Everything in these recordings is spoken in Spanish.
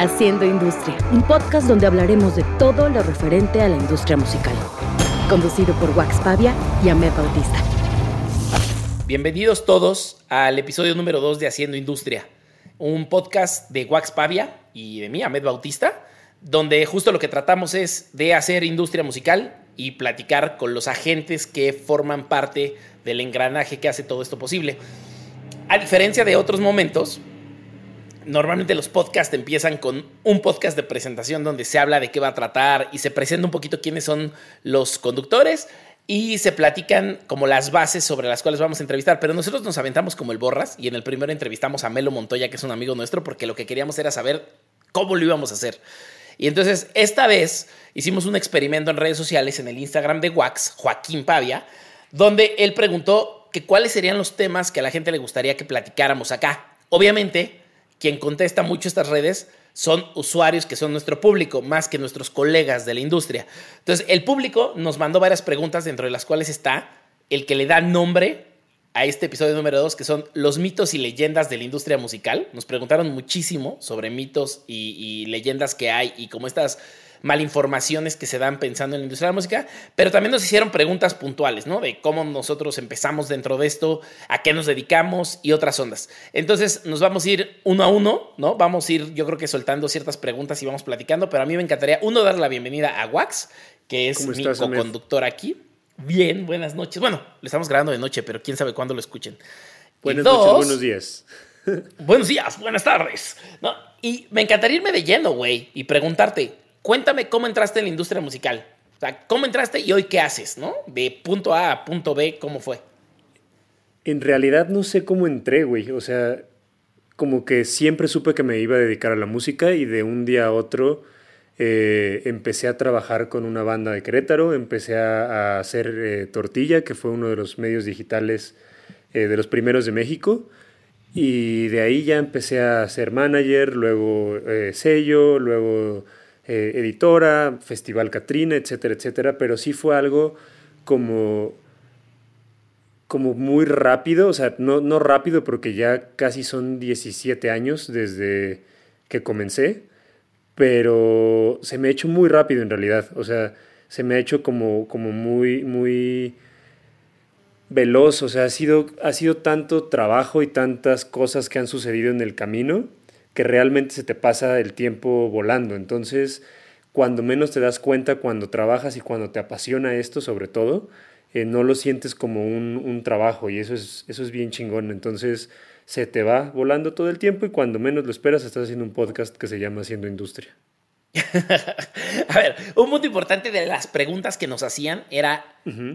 Haciendo Industria, un podcast donde hablaremos de todo lo referente a la industria musical. Conducido por Wax Pavia y Ahmed Bautista. Bienvenidos todos al episodio número 2 de Haciendo Industria, un podcast de Wax Pavia y de mí, Ahmed Bautista, donde justo lo que tratamos es de hacer industria musical y platicar con los agentes que forman parte del engranaje que hace todo esto posible. A diferencia de otros momentos, normalmente los podcasts empiezan con un podcast de presentación donde se habla de qué va a tratar y se presenta un poquito quiénes son los conductores y se platican como las bases sobre las cuales vamos a entrevistar, pero nosotros nos aventamos como el borras y en el primero entrevistamos a Melo Montoya, que es un amigo nuestro, porque lo que queríamos era saber cómo lo íbamos a hacer. Y entonces esta vez hicimos un experimento en redes sociales en el Instagram de Wax, Joaquín Pavia, donde él preguntó que cuáles serían los temas que a la gente le gustaría que platicáramos acá. Obviamente, quien contesta mucho estas redes son usuarios que son nuestro público, más que nuestros colegas de la industria. Entonces, el público nos mandó varias preguntas, dentro de las cuales está el que le da nombre a este episodio número 2, que son los mitos y leyendas de la industria musical. Nos preguntaron muchísimo sobre mitos y leyendas que hay y cómo estas malinformaciones que se dan pensando en la industria de la música, pero también nos hicieron preguntas puntuales, ¿no? De cómo nosotros empezamos dentro de esto, a qué nos dedicamos y otras ondas. Entonces nos vamos a ir uno a uno, ¿no? Vamos a ir, yo creo que soltando ciertas preguntas y vamos platicando, pero a mí me encantaría, uno, dar la bienvenida a Wax, que es mi co-conductor aquí. Bien, buenas noches. Bueno, lo estamos grabando de noche, pero quién sabe cuándo lo escuchen. Buenas noches, buenos días. buenos días, buenas tardes. ¿no? Y me encantaría irme de lleno, güey, y preguntarte, cuéntame cómo entraste en la industria musical. O sea, ¿cómo entraste y hoy qué haces, no? De punto A a punto B, ¿cómo fue? En realidad no sé cómo entré, güey. O sea, como que siempre supe que me iba a dedicar a la música y de un día a otro eh, empecé a trabajar con una banda de Querétaro, empecé a, hacer eh, Tortilla, que fue uno de los medios digitales eh, de los primeros de México. Y de ahí ya empecé a ser manager, luego sello, luego eh, editora, Festival Catrina, etcétera, etcétera, pero sí fue algo como, como muy rápido, o sea, no, no rápido porque ya casi son 17 años desde que comencé, pero se me ha hecho muy rápido en realidad, o sea, se me ha hecho como, como muy, muy veloz, o sea, ha sido, ha sido tanto trabajo y tantas cosas que han sucedido en el camino que realmente se te pasa el tiempo volando. Entonces, cuando menos te das cuenta, cuando trabajas y cuando te apasiona esto, sobre todo, eh, no lo sientes como un, trabajo y eso es, eso es bien chingón. Entonces, se te va volando todo el tiempo y cuando menos lo esperas, estás haciendo un podcast que se llama Haciendo Industria. a ver, un punto importante de las preguntas que nos hacían era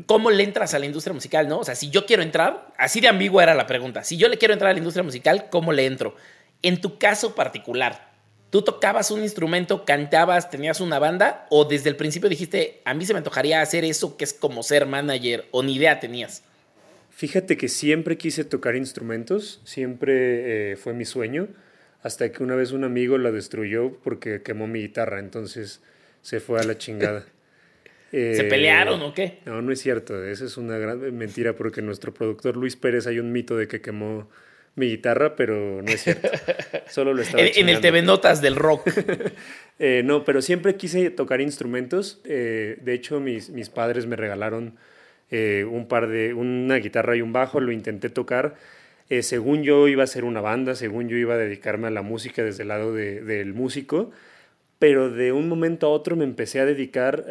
cómo le entras a la industria musical, ¿no? O sea, si yo quiero entrar, así de ambigua era la pregunta. Si yo le quiero entrar a la industria musical, ¿cómo le entro? En tu caso particular, ¿tú tocabas un instrumento, cantabas, tenías una banda o desde el principio dijiste, a mí se me antojaría hacer eso que es como ser manager o ni idea tenías? Fíjate que siempre quise tocar instrumentos, siempre eh, fue mi sueño, hasta que una vez un amigo la destruyó porque quemó mi guitarra, entonces se fue a la chingada. ¿Se eh, pelearon o qué? No, no es cierto, esa es una gran mentira porque nuestro productor Luis Pérez hay un mito de que quemó mi guitarra, pero no es cierto. Solo lo estaba En, el TV Notas del rock. Eh, no, pero siempre quise tocar instrumentos. Eh, de hecho, mis, mis, padres me regalaron eh, un par de, una guitarra y un bajo. Lo intenté tocar. según yo iba a ser una banda, según yo iba a dedicarme a la música desde el lado del músico. Pero de un momento a otro me empecé a dedicar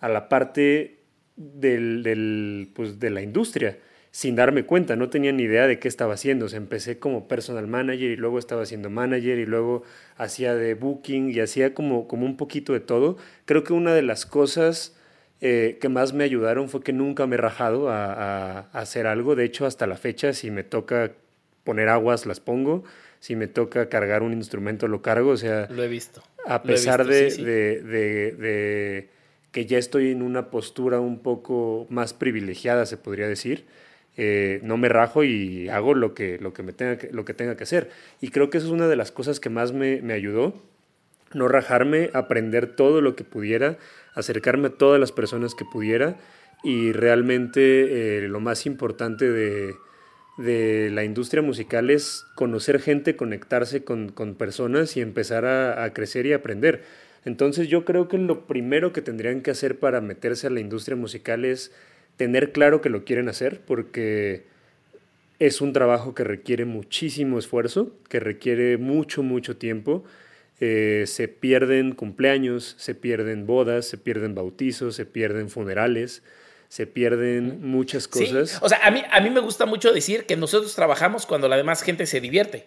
a la parte del, del, pues, de la industria sin darme cuenta, no tenía ni idea de qué estaba haciendo. O sea, empecé como personal manager y luego estaba haciendo manager y luego hacía de booking y hacía como, como un poquito de todo. Creo que una de las cosas eh, que más me ayudaron fue que nunca me he rajado a, hacer algo. De hecho, hasta la fecha, si me toca poner aguas, las pongo. Si me toca cargar un instrumento, lo cargo. O sea, lo he visto. A pesar de, de que ya estoy en una postura un poco más privilegiada, se podría decir eh, no me rajo y hago lo que, lo, que me tenga que, lo que tenga que hacer. Y creo que eso es una de las cosas que más me, me ayudó, no rajarme, aprender todo lo que pudiera, acercarme a todas las personas que pudiera y realmente eh, lo más importante de, de la industria musical es conocer gente, conectarse con, personas y empezar a, a, crecer y aprender. Entonces yo creo que lo primero que tendrían que hacer para meterse a la industria musical es tener claro que lo quieren hacer, porque es un trabajo que requiere muchísimo esfuerzo, que requiere mucho, mucho tiempo. Eh, se pierden cumpleaños, se pierden bodas, se pierden bautizos, se pierden funerales, se pierden muchas cosas. O sea, a mí, a mí me gusta mucho decir que nosotros trabajamos cuando la demás gente se divierte.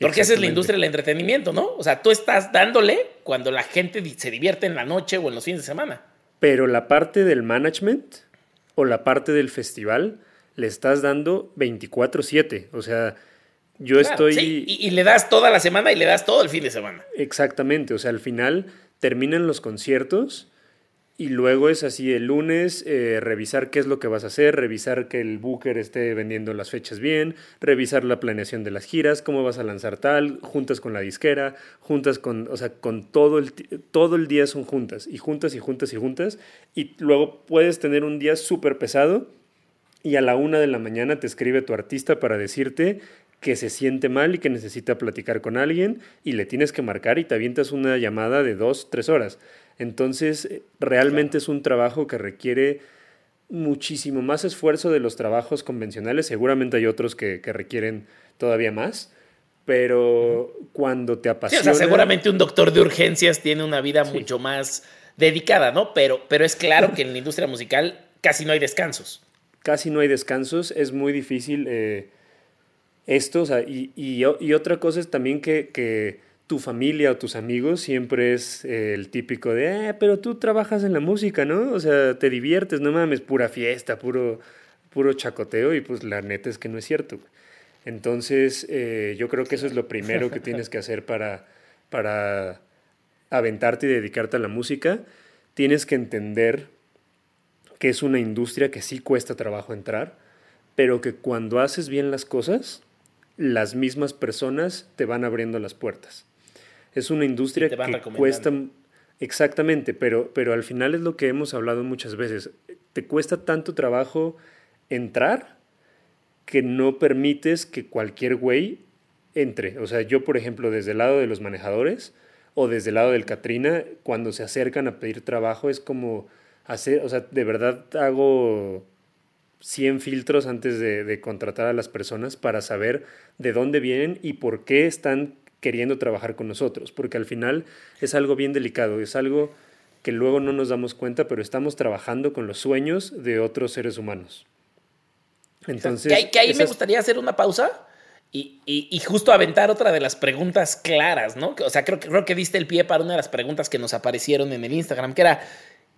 Porque esa es la industria del entretenimiento, ¿no? O sea, tú estás dándole cuando la gente se divierte en la noche o en los fines de semana. Pero la parte del management o la parte del festival le estás dando 24/7. O sea, yo estoy... Sí, y, le das toda la semana y le das todo el fin de semana. Exactamente, o sea, al final terminan los conciertos y luego es así, el lunes eh, revisar qué es lo que vas a hacer, revisar que el booker esté vendiendo las fechas bien, revisar la planeación de las giras, cómo vas a lanzar tal, juntas con la disquera, juntas con, o sea, con todo el, todo el día son juntas, y juntas y juntas y juntas, y luego puedes tener un día súper pesado y a la una de la mañana te escribe tu artista para decirte que se siente mal y que necesita platicar con alguien y le tienes que marcar y te avientas una llamada de dos, tres horas. Entonces, eh, realmente es un trabajo que requiere muchísimo más esfuerzo de los trabajos convencionales. Seguramente hay otros que, requieren todavía más, pero cuando te apasiona... seguramente un doctor de urgencias tiene una vida mucho más dedicada, ¿no? Pero, pero es claro que en la industria musical casi no hay descansos. Casi no hay descansos, es muy difícil eh, esto, y, y, otra cosa es también que tu familia o tus amigos siempre es eh, el típico de, eh, pero tú trabajas en la música, ¿no? O sea, te diviertes, no mames, pura fiesta, puro, puro chacoteo y pues la neta es que no es cierto. Entonces, eh, yo creo que eso es lo primero que tienes que hacer para, para aventarte y dedicarte a la música. Tienes que entender que es una industria que sí cuesta trabajo entrar, pero que cuando haces bien las cosas, las mismas personas te van abriendo las puertas. Es una industria que cuesta... Exactamente, pero, pero al final es lo que hemos hablado muchas veces. Te cuesta tanto trabajo entrar que no permites que cualquier güey entre. O sea, yo, por ejemplo, desde el lado de los manejadores o desde el lado del Katrina, cuando se acercan a pedir trabajo, es como hacer, o sea, de verdad hago 100 filtros antes de, de contratar a las personas para saber de dónde vienen y por qué están queriendo trabajar con nosotros, porque al final es algo bien delicado, es algo que luego no nos damos cuenta, pero estamos trabajando con los sueños de otros seres humanos. Entonces, que, ahí, me gustaría hacer una pausa y, y, justo aventar otra de las preguntas claras, ¿no? O sea, creo, creo que diste el pie para una de las preguntas que nos aparecieron en el Instagram, que era,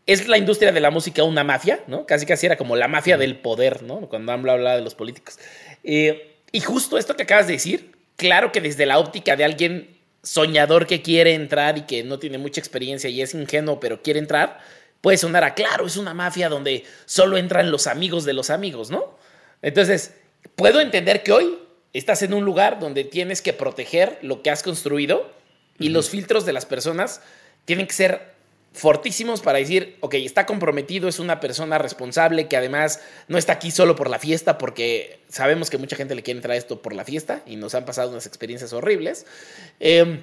¿es la industria de la música una mafia? ¿no? Casi casi era como la mafia del poder, ¿no? Cuando han hablado de los políticos. Eh, y justo esto que acabas de decir, claro que desde la óptica de alguien soñador que quiere entrar y que no tiene mucha experiencia y es ingenuo, pero quiere entrar, puede sonar a claro, es una mafia donde solo entran los amigos de los amigos, ¿no? Entonces, puedo entender que hoy estás en un lugar donde tienes que proteger lo que has construido y los filtros de las personas tienen que ser fortísimos para decir, ok, está comprometido, es una persona responsable que además no está aquí solo por la fiesta, porque sabemos que mucha gente le quiere entrar esto por la fiesta y nos han pasado unas experiencias horribles. Eh,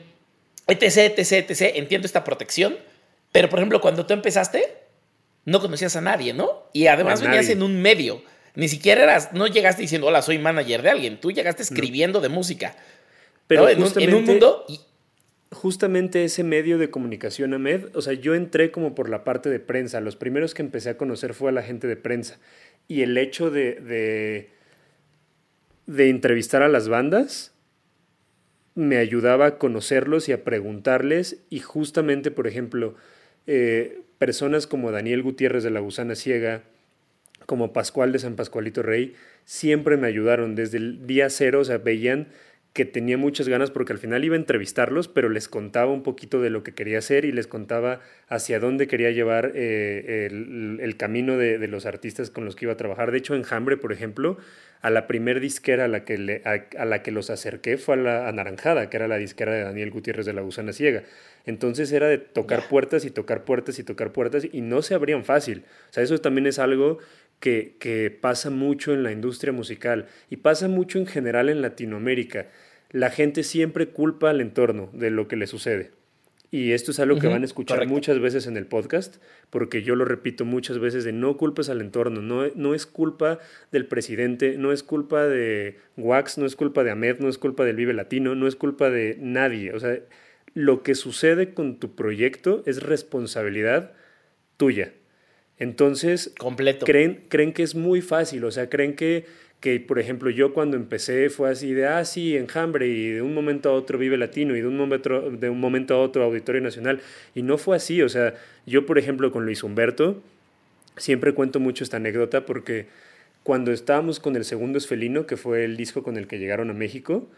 etc, etc, etc. Entiendo esta protección, pero por ejemplo, cuando tú empezaste, no conocías a nadie, ¿no? Y además venías en un medio. Ni siquiera eras, no llegaste diciendo, hola, soy manager de alguien. Tú llegaste escribiendo de música. Pero en, un, mundo justamente ese medio de comunicación, Ahmed, o sea, yo entré como por la parte de prensa. Los primeros que empecé a conocer fue a la gente de prensa. Y el hecho de, de, entrevistar a las bandas me ayudaba a conocerlos y a preguntarles. Y justamente, por ejemplo, eh, personas como Daniel Gutiérrez de la Gusana Ciega, como Pascual de San Pascualito Rey, siempre me ayudaron desde el día cero, o sea, veían que tenía muchas ganas porque al final iba a entrevistarlos, pero les contaba un poquito de lo que quería hacer y les contaba hacia dónde quería llevar eh, el, camino de, los artistas con los que iba a trabajar. De hecho, en Hambre, por ejemplo, a la primer disquera a la que, le, a, la que los acerqué fue a la Anaranjada, que era la disquera de Daniel Gutiérrez de la Gusana Ciega. Entonces era de tocar puertas y tocar puertas y tocar puertas y no se abrían fácil. O sea, eso también es algo que, que pasa mucho en la industria musical y pasa mucho en general en Latinoamérica. La gente siempre culpa al entorno de lo que le sucede. Y esto es algo que van a escuchar muchas veces en el podcast, porque yo lo repito muchas veces de no culpes al entorno, no, no es culpa del presidente, no es culpa de Wax, no es culpa de Ahmed, no es culpa del Vive Latino, no es culpa de nadie. O sea, lo que sucede con tu proyecto es responsabilidad tuya. Entonces, Completo. Creen, creen que es muy fácil, o sea, creen que que, por ejemplo, yo cuando empecé fue así de, ah, sí, enjambre, y de un momento a otro Vive Latino, y de un momento, de un momento a otro Auditorio Nacional. Y no fue así, o sea, yo, por ejemplo, con Luis Humberto, siempre cuento mucho esta anécdota porque cuando estábamos con el segundo Esfelino, que fue el disco con el que llegaron a México,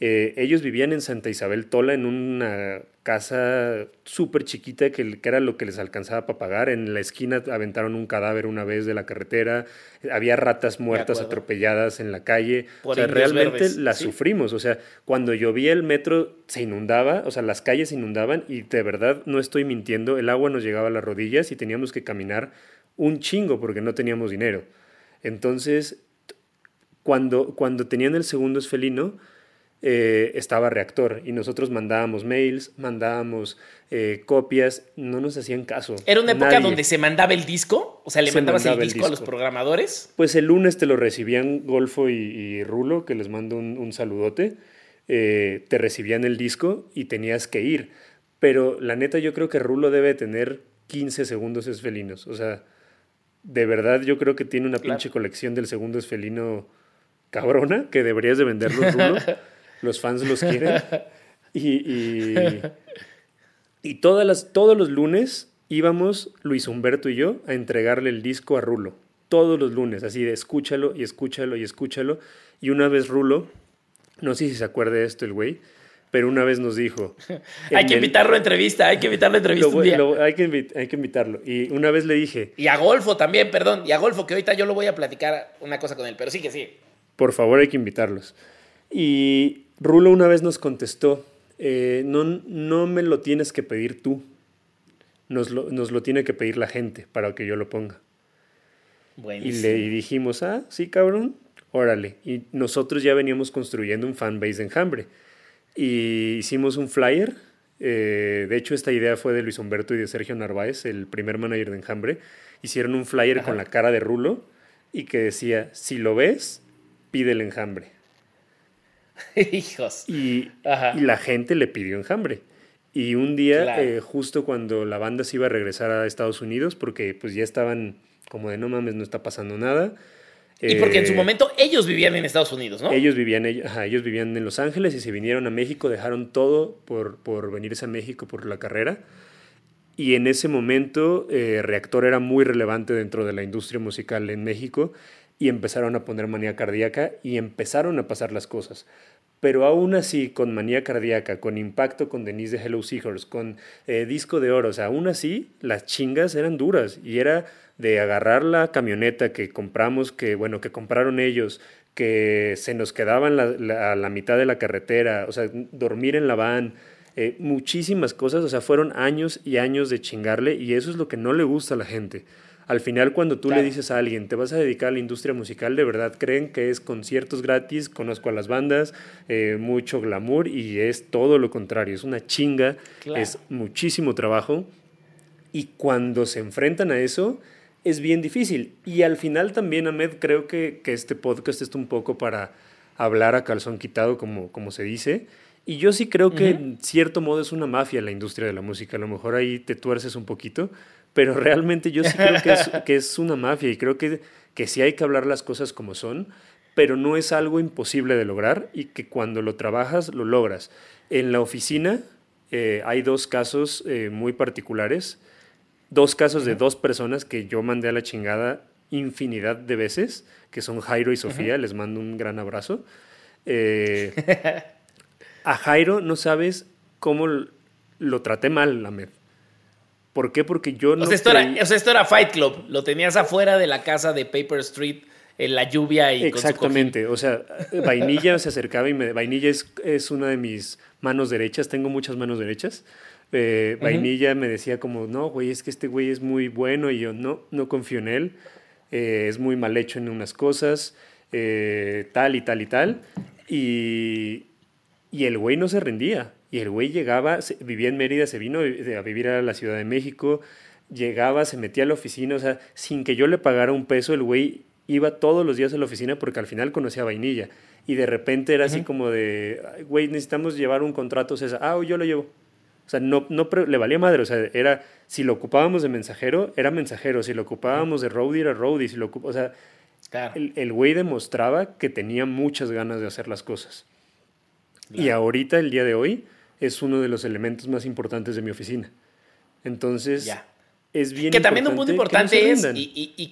eh, ellos vivían en Santa Isabel Tola, en una casa súper chiquita que, que, era lo que les alcanzaba para pagar. En la esquina aventaron un cadáver una vez de la carretera. Había ratas muertas atropelladas en la calle. o sea, realmente la sufrimos. O sea, cuando llovía el metro se inundaba, o sea, las calles se inundaban y de verdad no estoy mintiendo, el agua nos llegaba a las rodillas y teníamos que caminar un chingo porque no teníamos dinero. Entonces, cuando, cuando tenían el segundo esfelino, eh, estaba Reactor y nosotros mandábamos mails, mandábamos eh, copias, no nos hacían caso. ¿Era una época donde se mandaba el disco? O sea, ¿le mandabas el disco, a los programadores? Pues el lunes te lo recibían Golfo y, Rulo, que les mando un, saludote. Eh, te recibían el disco y tenías que ir. Pero la neta, yo creo que Rulo debe tener 15 segundos esfelinos. O sea, de verdad, yo creo que tiene una pinche colección del segundo esfelino cabrona que deberías de venderlo, Rulo. los fans los quieren. Y, y, todas las, todos los lunes íbamos, Luis Humberto y yo, a entregarle el disco a Rulo. Todos los lunes, así de escúchalo y escúchalo y escúchalo. Y una vez Rulo, no sé si se acuerda de esto el güey, pero una vez nos dijo... hay que invitarlo a entrevista, hay que invitarlo a entrevista un día. hay, que hay que invitarlo. Y una vez le dije... Y a Golfo también, perdón, y a Golfo, que ahorita yo lo voy a platicar una cosa con él, pero sí que sí. Por favor, hay que invitarlos. Y Rulo una vez nos contestó, eh, no, no me lo tienes que pedir tú, nos lo, tiene que pedir la gente para que yo lo ponga. Y le dijimos, ah, sí, cabrón, órale. Y nosotros ya veníamos construyendo un fanbase de Enjambre. Y hicimos un flyer. Eh, de hecho, esta idea fue de Luis Humberto y de Sergio Narváez, el primer manager de Enjambre. Hicieron un flyer con la cara de Rulo y que decía, si lo ves, pide el enjambre. Hijos. Y, la gente le pidió enjambre. Y un día, eh, justo cuando la banda se iba a regresar a Estados Unidos, porque pues ya estaban como de no mames, no está pasando nada. Y porque en su eh, momento ellos vivían en Estados Unidos, ¿no? Ellos vivían, ellos vivían en Los Ángeles y se vinieron a México, dejaron todo por, por venirse a México por la carrera. Y en ese momento eh, Reactor era muy relevante dentro de la industria musical en México y empezaron a poner manía cardíaca y empezaron a pasar las cosas. Pero aún así, con manía cardíaca, con impacto con Denise de Hello Seahorse, con eh, disco de oro, o sea, aún así las chingas eran duras y era de agarrar la camioneta que compramos, que bueno, que compraron ellos, que se nos quedaban a la mitad de la carretera, o sea, dormir en la van, eh, muchísimas cosas, o sea, fueron años y años de chingarle y eso es lo que no le gusta a la gente. Al final, cuando tú le dices a alguien, te vas a dedicar a la industria musical, de verdad creen que es conciertos gratis, conozco a las bandas, eh, mucho glamour y es todo lo contrario, es una chinga, es muchísimo trabajo y cuando se enfrentan a eso es bien difícil. Y al final también, Ahmed, creo que, que este podcast es un poco para hablar a calzón quitado, como, como se dice. Y yo sí creo que en cierto modo es una mafia la industria de la música. A lo mejor ahí te tuerces un poquito, pero realmente yo sí creo que es, que es una mafia y creo que, que sí hay que hablar las cosas como son, pero no es algo imposible de lograr y que cuando lo trabajas lo logras. En la oficina eh, hay dos casos eh, muy particulares, dos casos de dos personas que yo mandé a la chingada infinidad de veces, que son Jairo y Sofía, les mando un gran abrazo. Eh, a Jairo no sabes cómo lo traté mal, Lamed. ¿Por qué? Porque yo no. O sea, esto era, o sea, esto era Fight Club. Lo tenías afuera de la casa de Paper Street en la lluvia y Exactamente. o sea, Vainilla se acercaba y me. Vainilla es, es, una de mis manos derechas. Tengo muchas manos derechas. Eh, Vainilla me decía como, no, güey, es que este güey es muy bueno y yo no, no confío en él. eh, es muy mal hecho en unas cosas, eh, tal y tal y tal. Y, y el güey no se rendía. Y el güey llegaba, vivía en Mérida, se vino a vivir a la Ciudad de México, llegaba, se metía a la oficina, o sea, sin que yo le pagara un peso, el güey iba todos los días a la oficina porque al final conocía a Vainilla. Y de repente era así como de, güey, necesitamos llevar un contrato, César. Ah, yo lo llevo. O sea, no, no le valía madre. O sea, era, si lo ocupábamos de mensajero, era mensajero. Si lo ocupábamos de roadie, era roadie. Si lo o sea, el, güey demostraba que tenía muchas ganas de hacer las cosas. Y ahorita, el día de hoy, es uno de los elementos más importantes de mi oficina. Entonces, es bien Que también un punto importante es, y, y,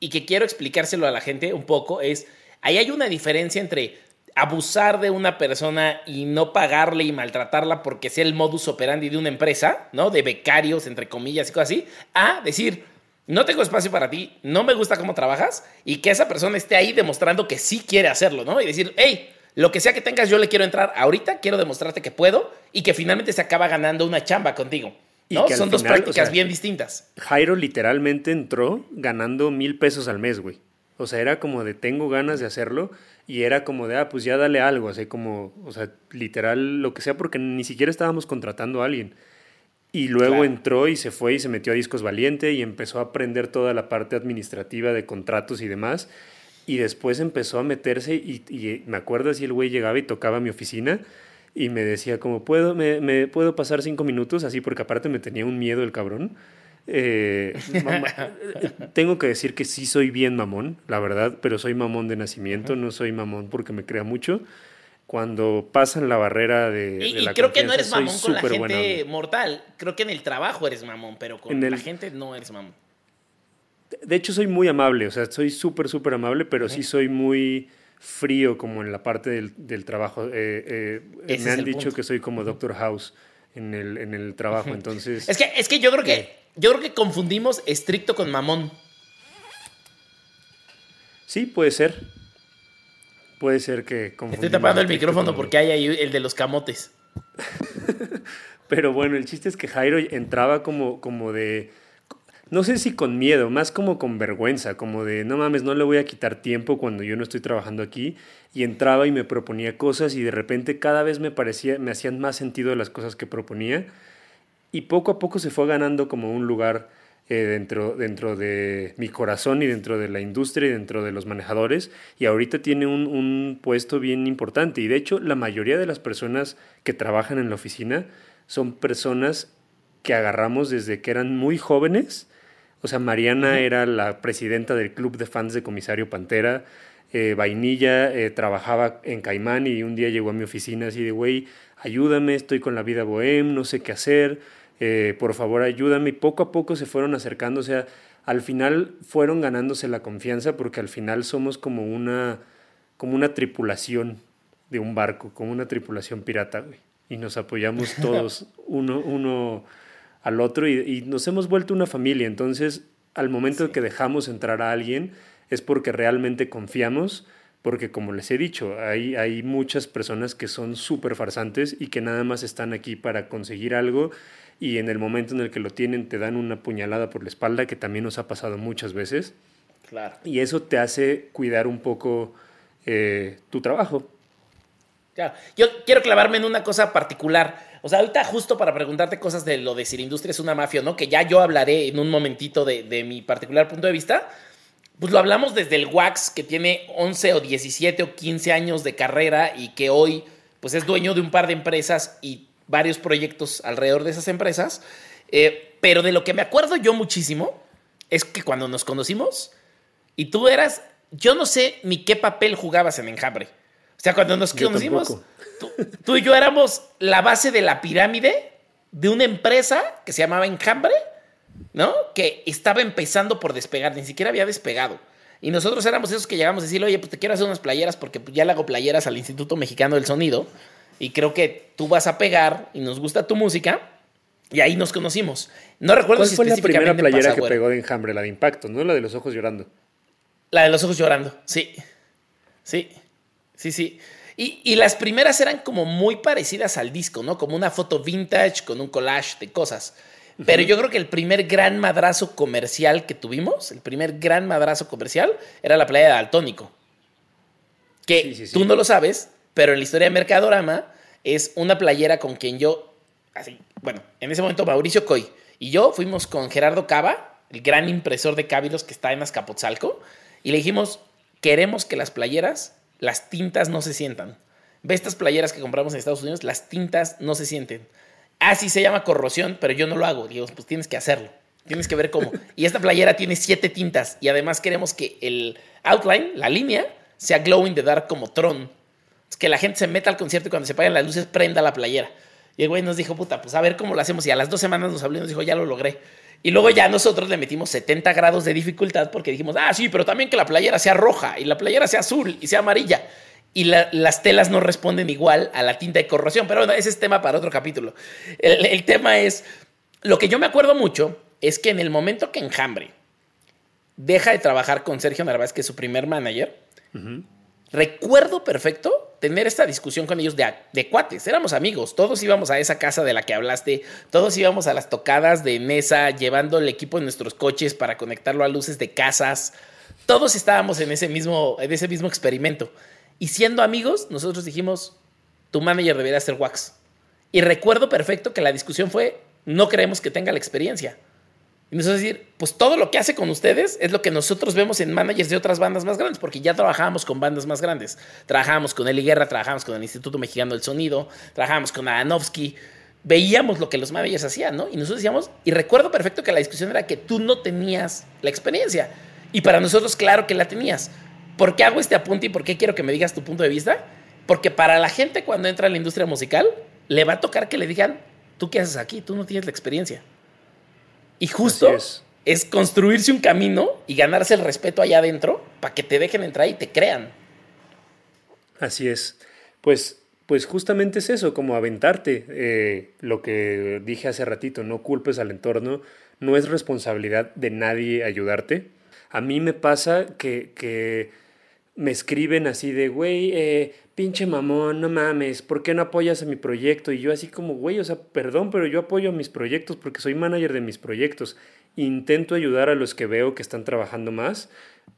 y que quiero explicárselo a la gente un poco, es Ahí hay una diferencia entre abusar de una persona y no pagarle y maltratarla porque sea el modus operandi de una empresa, ¿no? De becarios, entre comillas y cosas así, a decir, no tengo espacio para ti, no me gusta cómo trabajas y que esa persona esté ahí demostrando que sí quiere hacerlo, ¿no? Y decir, hey, lo que sea que tengas, yo le quiero entrar ahorita, quiero demostrarte que puedo y que finalmente se acaba ganando una chamba contigo. ¿no? Son dos prácticas bien distintas. Jairo literalmente entró ganando mil pesos al mes, güey. O sea, era como de tengo ganas de hacerlo y era como de, ah, pues ya dale algo, así como, o sea, literal, lo que sea, porque ni siquiera estábamos contratando a alguien. Y luego entró y se fue y se metió a Discos Valiente y empezó a aprender toda la parte administrativa de contratos y demás. Y después empezó a meterse y, y me acuerdo así el güey llegaba y tocaba a mi oficina y me decía como, ¿puedo, me, me puedo pasar cinco minutos? Así porque aparte me tenía un miedo el cabrón. Eh, tengo que decir que sí soy bien mamón, la verdad, pero soy mamón de nacimiento, no soy mamón porque me crea mucho. Cuando pasan la barrera de, y, creo que no eres mamón con la gente mortal. Creo que en el trabajo eres mamón, pero con la gente no eres mamón. De hecho, soy muy amable, o sea, soy súper, súper amable, pero sí soy muy frío como en la parte del, trabajo. Eh, eh, me han dicho que soy como Doctor House en el, en el trabajo, entonces... Es que, es que yo creo que yo creo que confundimos estricto con mamón. Sí, puede ser. Puede ser que Estoy tapando el micrófono porque hay ahí el de los camotes. Pero bueno, el chiste es que Jairo entraba como, como de. No sé si con miedo, más como con vergüenza, como de no mames, no le voy a quitar tiempo cuando yo no estoy trabajando aquí. Y entraba y me proponía cosas y de repente cada vez me parecía, me hacían más sentido las cosas que proponía y poco a poco se fue ganando como un lugar eh, dentro, dentro de mi corazón y dentro de la industria y dentro de los manejadores y ahorita tiene un, un, puesto bien importante y de hecho la mayoría de las personas que trabajan en la oficina son personas que agarramos desde que eran muy jóvenes. O sea, Mariana era la presidenta del club de fans de Comisario Pantera. Eh, Vainilla eh, trabajaba en Caimán y un día llegó a mi oficina así de, güey, ayúdame, estoy con la vida bohem, no sé qué hacer eh, por favor ayúdame. Y poco a poco se fueron acercando, o sea, al final fueron ganándose la confianza porque al final somos como una, como una tripulación de un barco, como una tripulación pirata, güey. Y nos apoyamos todos uno, uno al otro y, nos hemos vuelto una familia. Entonces, al momento que dejamos entrar a alguien, es porque realmente confiamos, porque como les he dicho, hay, hay muchas personas que son súper farsantes y que nada más están aquí para conseguir algo y en el momento en el que lo tienen te dan una puñalada por la espalda, que también nos ha pasado muchas veces. Claro. Y eso te hace cuidar un poco eh, tu trabajo. Claro. Yo quiero clavarme en una cosa particular. O sea, ahorita justo para preguntarte cosas de lo de si la industria es una mafia, ¿no? Que ya yo hablaré en un momentito de, de mi particular punto de vista. Pues lo hablamos desde el WAX, que tiene 11 o 17 o 15 años de carrera y que hoy pues es dueño de un par de empresas y varios proyectos alrededor de esas empresas. Eh, pero de lo que me acuerdo yo muchísimo es que cuando nos conocimos y tú eras, yo no sé ni qué papel jugabas en Enjambre. O sea, cuando nos conocimos, tú, y yo éramos la base de la pirámide de una empresa que se llamaba Enjambre, ¿no? Que estaba empezando por despegar, ni siquiera había despegado. Y nosotros éramos esos que llegamos a decirle, oye, pues te quiero hacer unas playeras porque ya le hago playeras al Instituto Mexicano del Sonido y creo que tú vas a pegar y nos gusta tu música. Y ahí nos conocimos. No recuerdo ¿Cuál fue la primera playera que pegó de Enjambre? La de Impacto, ¿no? La de los ojos llorando. La de los ojos llorando, sí. Sí, sí, sí. Y, y, las primeras eran como muy parecidas al disco, ¿no? Como una foto vintage con un collage de cosas. Pero yo creo que el primer gran madrazo comercial que tuvimos, el primer gran madrazo comercial, era la playa de Daltónico. Que tú no lo sabes, pero en la historia de Mercadorama es una playera con quien yo, así, bueno, en ese momento Mauricio Coy y yo fuimos con Gerardo Cava, el gran impresor de cábilos que está en Azcapotzalco, y le dijimos, queremos que las playeras, las tintas no se sientan. Ve estas playeras que compramos en Estados Unidos, las tintas no se sienten. Así se llama corrosión, pero yo no lo hago. Digo, pues tienes que hacerlo. Tienes que ver cómo. Y esta playera tiene siete tintas y además queremos que el outline, la línea, sea glow in the dark como Tron. Es que la gente se meta al concierto y cuando se apagan las luces prenda la playera. Y el güey nos dijo, puta, pues a ver cómo lo hacemos. Y a las dos semanas nos habló y nos dijo, ya lo logré. Y luego ya nosotros le metimos 70 grados de dificultad porque dijimos, ah, sí, pero también que la playera sea roja y la playera sea azul y sea amarilla. Y las telas no responden igual a la tinta de corrosión. Pero bueno, ese es tema para otro capítulo. El, el tema es, lo que yo me acuerdo mucho es que en el momento que Enjambre deja de trabajar con Sergio Narváez, que es su primer manager, recuerdo perfecto tener esta discusión con ellos de, de, cuates. Éramos amigos, todos íbamos a esa casa de la que hablaste, todos íbamos a las tocadas de mesa, llevando el equipo en nuestros coches para conectarlo a luces de casas. Todos estábamos en ese mismo, en ese mismo experimento. Y siendo amigos, nosotros dijimos, tu manager debería ser Wax. Y recuerdo perfecto que la discusión fue, no creemos que tenga la experiencia. Nosotros decir, pues todo lo que hace con ustedes es lo que nosotros vemos en managers de otras bandas más grandes, porque ya trabajábamos con bandas más grandes. Trabajábamos con Eli Guerra, trabajábamos con el Instituto Mexicano del Sonido, trabajábamos con Adanovsky. Veíamos lo que los managers hacían, ¿no? Y nosotros decíamos, y recuerdo perfecto que la discusión era que tú no tenías la experiencia. Y para nosotros, claro que la tenías. ¿Por qué hago este apunte y por qué quiero que me digas tu punto de vista? Porque para la gente cuando entra en la industria musical, le va a tocar que le digan, ¿tú qué haces aquí? Tú no tienes la experiencia. Y justo es. construirse un camino y ganarse el respeto allá adentro para que te dejen entrar y te crean. Así es. Pues, pues justamente es eso, como aventarte. Eh, lo que dije hace ratito, no culpes al entorno, no es responsabilidad de nadie ayudarte. A mí me pasa que, que me escriben así de, güey, eh, pinche mamón, no mames, ¿por qué no apoyas a mi proyecto? Y yo así como, güey, o sea, perdón, pero yo apoyo a mis proyectos porque soy manager de mis proyectos. Intento ayudar a los que veo que están trabajando más,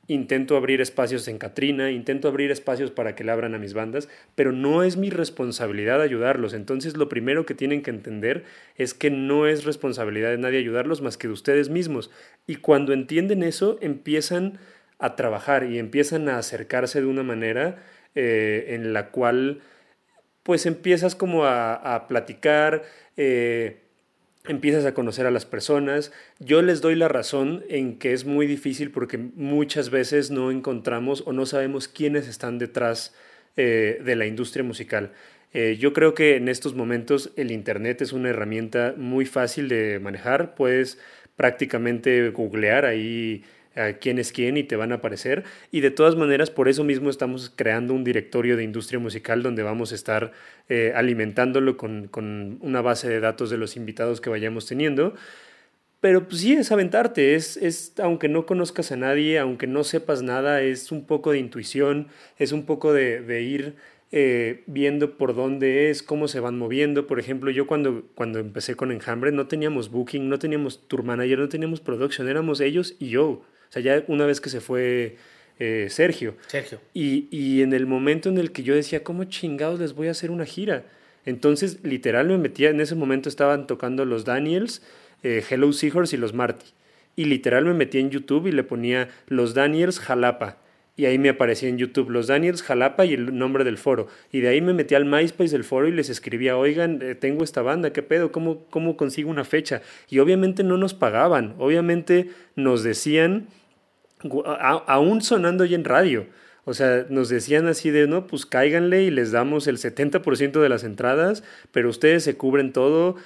intento abrir espacios en Katrina, intento abrir espacios para que le abran a mis bandas, pero no es mi responsabilidad ayudarlos. Entonces lo primero que tienen que entender es que no es responsabilidad de nadie ayudarlos más que de ustedes mismos. Y cuando entienden eso, empiezan a trabajar y empiezan a acercarse de una manera eh, en la cual pues empiezas como a, platicar, eh, empiezas a conocer a las personas. Yo les doy la razón en que es muy difícil porque muchas veces no encontramos o no sabemos quiénes están detrás eh, de la industria musical. yo creo que en estos momentos el Internet es una herramienta muy fácil de manejar. Puedes prácticamente googlear ahí quién es quién y te van a aparecer. Y de todas maneras, por eso mismo estamos creando un directorio de industria musical donde vamos a estar eh, alimentándolo con, con, una base de datos de los invitados que vayamos teniendo. Pero pues sí, es aventarte, es, es, aunque no conozcas a nadie, aunque no sepas nada, es un poco de intuición, es un poco de, de ir eh, viendo por dónde es, cómo se van moviendo. Por ejemplo, yo cuando, cuando empecé con Enjambre no teníamos booking, no teníamos tour manager, no teníamos production, éramos ellos y yo. Sea, ya una vez que se fue eh, Sergio. Sergio. Y, y, en el momento en el que yo decía, ¿cómo chingados les voy a hacer una gira? Entonces, literal, me metía, en ese momento estaban tocando los Daniels, eh, Hello Seahorse y los Marty. Y literal me metía en YouTube y le ponía los Daniels Jalapa. Y ahí me aparecía en YouTube los Daniels Jalapa y el nombre del foro. Y de ahí me metí al MySpace del foro y les escribía, oigan, eh, tengo esta banda, ¿qué pedo? ¿Cómo, ¿Cómo consigo una fecha? Y obviamente no nos pagaban, obviamente nos decían, aún sonando ya en radio, o sea, nos decían así de, no, pues cáiganle y les damos el 70% de las entradas, pero ustedes se cubren todo.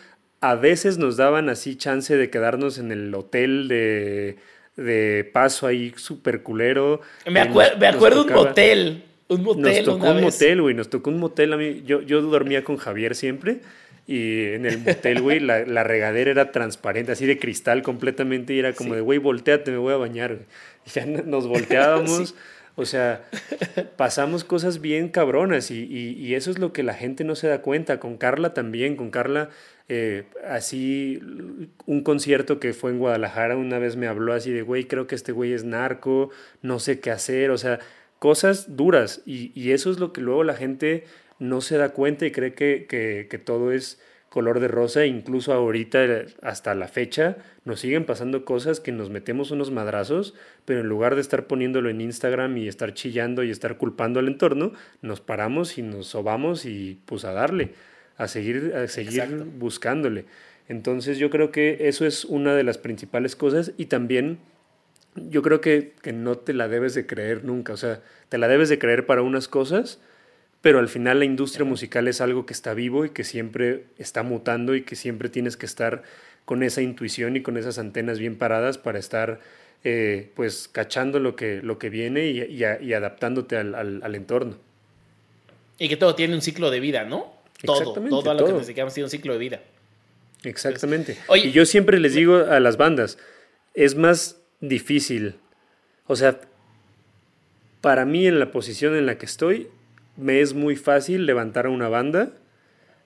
A veces nos daban así chance de quedarnos en el hotel de de paso ahí súper culero. Me, me acuerdo un motel. Un motel. Nos tocó un motel, güey. Nos tocó un motel a mí. Yo, yo dormía con Javier siempre. Y en el motel, güey, la, la, regadera era transparente, así de cristal completamente. Y era como de, güey, volteate, me voy a bañar. Y ya nos volteábamos. O sea, pasamos cosas bien cabronas y, y, eso es lo que la gente no se da cuenta. Con Carla también, con Carla, eh, así, un concierto que fue en Guadalajara, una vez me habló así de, güey, creo que este güey es narco, no sé qué hacer, o sea, cosas duras. Y, y eso es lo que luego la gente no se da cuenta y cree que, que, que todo es color de rosa, incluso ahorita hasta la fecha nos siguen pasando cosas que nos metemos unos madrazos, pero en lugar de estar poniéndolo en Instagram y estar chillando y estar culpando al entorno, nos paramos y nos sobamos y pues a darle, a seguir, a seguir buscándole. Entonces yo creo que eso es una de las principales cosas y también yo creo que, que no te la debes de creer nunca, o sea, te la debes de creer para unas cosas, pero al final la industria musical es algo que está vivo y que siempre está mutando y que siempre tienes que estar con esa intuición y con esas antenas bien paradas para estar eh, pues cachando lo que, lo que viene y, adaptándote al, entorno. Y que todo tiene un ciclo de vida, ¿no? Todo, todo a lo que nos dedicamos tiene un ciclo de vida. Exactamente. y yo siempre les digo a las bandas, es más difícil, o sea, para mí en la posición en la que estoy, me es muy fácil levantar a una banda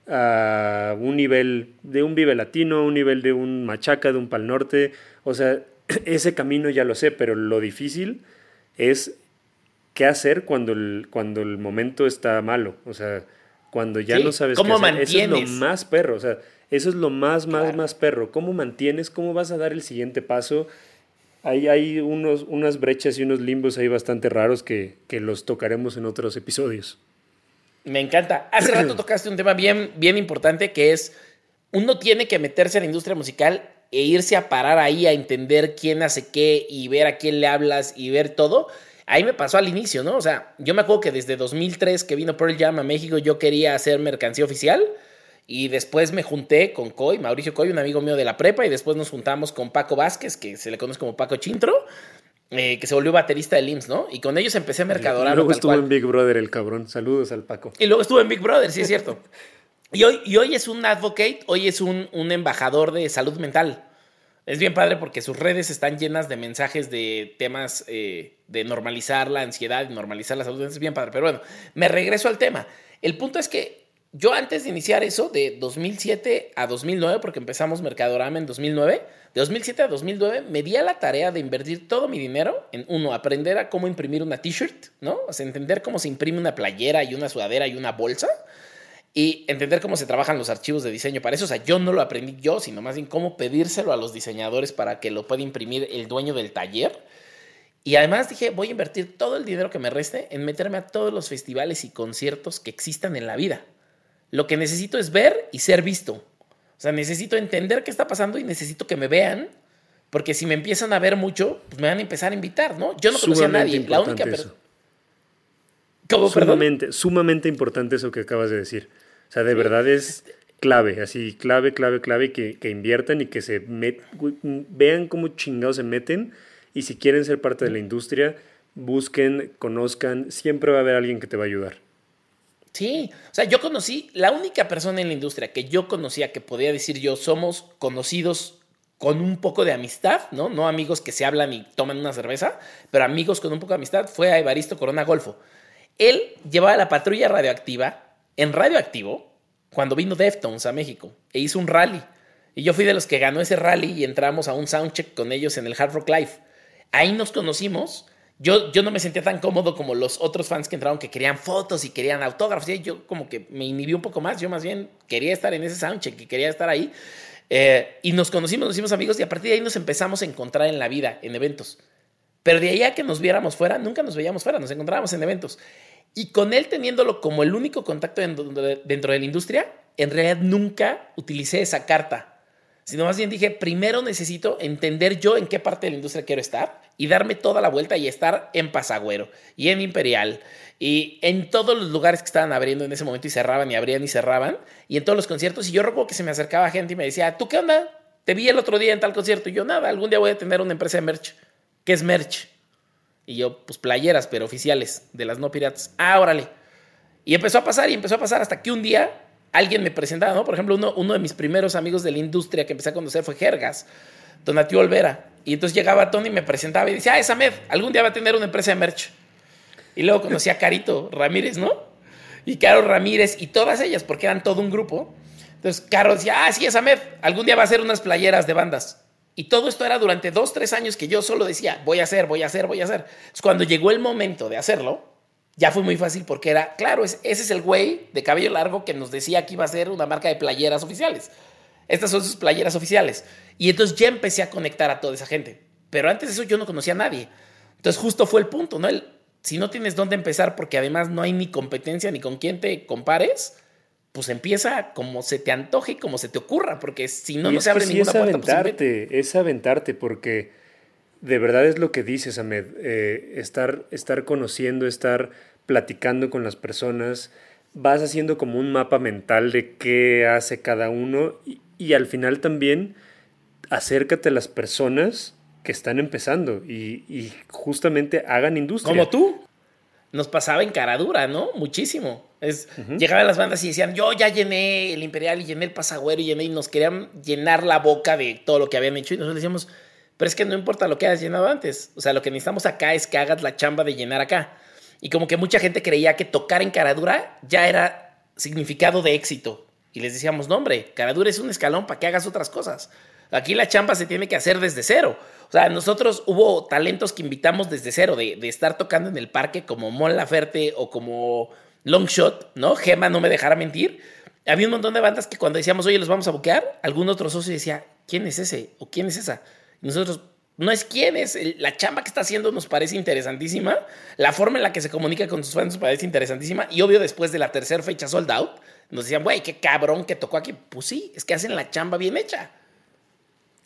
a un nivel de un Vive Latino, a un nivel de un Machaca, de un Pal Norte. O sea, ese camino ya lo sé, pero lo difícil es qué hacer cuando el, cuando el momento está malo. O sea, cuando ya no sabes ¿cómo qué hacer. Eso es lo más perro. O sea, eso es lo más, más, más perro. ¿Cómo mantienes? ¿Cómo vas a dar el siguiente paso? Hay, hay unos, unas brechas y unos limbos ahí bastante raros que, que los tocaremos en otros episodios. Me encanta. Hace rato tocaste un tema bien, bien importante que es, uno tiene que meterse en la industria musical e irse a parar ahí a entender quién hace qué y ver a quién le hablas y ver todo. Ahí me pasó al inicio, ¿no? O sea, yo me acuerdo que desde 2003 que vino Pearl Jam a México yo quería hacer mercancía oficial y después me junté con Coy, Mauricio Coy, un amigo mío de la prepa, y después nos juntamos con Paco Vázquez, que se le conoce como Paco Chintro, eh, que se volvió baterista del IMSS, ¿no? Y con ellos empecé a mercadorar. Y luego estuvo en Big Brother el cabrón. Saludos al Paco. Y luego estuvo en Big Brother, sí es cierto. y, hoy, y hoy es un advocate, hoy es un, un embajador de salud mental. Es bien padre porque sus redes están llenas de mensajes de temas eh, de normalizar la ansiedad y normalizar la salud. Es bien padre. Pero bueno, me regreso al tema. El punto es que yo antes de iniciar eso, de 2007 a 2009, porque empezamos Mercadorama en 2009, de 2007 a 2009 me di a la tarea de invertir todo mi dinero en, uno, aprender a cómo imprimir una t-shirt, ¿no? O sea, entender cómo se imprime una playera y una sudadera y una bolsa, y entender cómo se trabajan los archivos de diseño para eso. O sea, yo no lo aprendí yo, sino más bien cómo pedírselo a los diseñadores para que lo pueda imprimir el dueño del taller. Y además dije, voy a invertir todo el dinero que me reste en meterme a todos los festivales y conciertos que existan en la vida. Lo que necesito es ver y ser visto. O sea, necesito entender qué está pasando y necesito que me vean, porque si me empiezan a ver mucho, pues me van a empezar a invitar, ¿no? Yo no conocía a nadie. La única persona. ¿Cómo, sumamente, sumamente importante eso que acabas de decir. O sea, de verdad es clave, así, clave, clave, clave, que, que inviertan y que se vean cómo chingados se meten y si quieren ser parte de la industria, busquen, conozcan, siempre va a haber alguien que te va a ayudar. Sí, o sea, yo conocí, la única persona en la industria que yo conocía que podía decir yo somos conocidos con un poco de amistad, ¿no? No amigos que se hablan y toman una cerveza, pero amigos con un poco de amistad, fue a Evaristo Corona Golfo. Él llevaba la patrulla radioactiva en radioactivo cuando vino Deftones a México e hizo un rally. Y yo fui de los que ganó ese rally y entramos a un soundcheck con ellos en el Hard Rock Live. Ahí nos conocimos yo, yo no me sentía tan cómodo como los otros fans que entraron que querían fotos y querían autógrafos. Y yo como que me inhibí un poco más. Yo más bien quería estar en ese soundcheck quería estar ahí. Eh, y nos conocimos, nos hicimos amigos y a partir de ahí nos empezamos a encontrar en la vida, en eventos. Pero de ahí a que nos viéramos fuera, nunca nos veíamos fuera, nos encontrábamos en eventos. Y con él teniéndolo como el único contacto dentro de la industria, en realidad nunca utilicé esa carta sino más bien dije, primero necesito entender yo en qué parte de la industria quiero estar y darme toda la vuelta y estar en Pasagüero y en Imperial y en todos los lugares que estaban abriendo en ese momento y cerraban y abrían y cerraban y en todos los conciertos. Y yo recuerdo que se me acercaba gente y me decía, ¿tú qué onda? Te vi el otro día en tal concierto. Y yo, nada, algún día voy a tener una empresa de merch. ¿Qué es merch? Y yo, pues playeras, pero oficiales, de las no piratas. Ah. Y empezó a pasar y empezó a pasar hasta que un día alguien me presentaba, ¿no? Por ejemplo, uno, de mis primeros amigos de la industria que empecé a conocer fue Jergas, Donatio Olvera. Y entonces llegaba Tony y me presentaba y decía, ah, esa Med, algún día va a tener una empresa de merch. Y luego conocí a Carito Ramírez, ¿no? Y Caro Ramírez y todas ellas, porque eran todo un grupo. Entonces Caro decía, ah, sí, es Ahmed, algún día va a hacer unas playeras de bandas. Y todo esto era durante dos, tres años que yo solo decía, voy a hacer, voy a hacer, voy a hacer. Entonces, cuando llegó el momento de hacerlo, ya fue muy fácil porque era, claro, ese es el güey de cabello largo que nos decía que iba a ser una marca de playeras oficiales. Estas son sus playeras oficiales. Y entonces ya empecé a conectar a toda esa gente. Pero antes de eso yo no conocía a nadie. Entonces justo fue el punto, ¿no? El, si no tienes dónde empezar porque además no hay ni competencia ni con quién te compares, pues empieza como se te antoje y como se te ocurra, porque si no, no se abre ninguna es puerta. Pues, aventarte, es aventarte, porque de verdad es lo que dices, Ahmed, eh, estar, estar conociendo, estar platicando con las personas, vas haciendo como un mapa mental de qué hace cada uno y, y al final también acércate a las personas que están empezando y, justamente hagan industria. Como tú. Nos pasaba en caradura, ¿no? Muchísimo. Es, Llegaban las bandas y decían, yo ya llené el Imperial y llené el Pasagüero y llené y nos querían llenar la boca de todo lo que habían hecho y nosotros decíamos, pero es que no importa lo que hayas llenado antes. O sea, lo que necesitamos acá es que hagas la chamba de llenar acá. Y como que mucha gente creía que tocar en caradura ya era significado de éxito. Y les decíamos, no, hombre, caradura es un escalón para que hagas otras cosas. Aquí la chamba se tiene que hacer desde cero. O sea, nosotros hubo talentos que invitamos desde cero, de, estar tocando en el parque como Mon Laferte o como Longshot, ¿no? Gema no me dejara mentir. Había un montón de bandas que cuando decíamos, oye, los vamos a buquear, algún otro socio decía, ¿quién es ese? ¿O quién es esa? Nosotros, no es quién es, la chamba que está haciendo nos parece interesantísima, la forma en la que se comunica con sus fans nos parece interesantísima, y obvio después de la tercera fecha sold out, nos decían, güey, qué cabrón que tocó aquí. Pues sí, es que hacen la chamba bien hecha.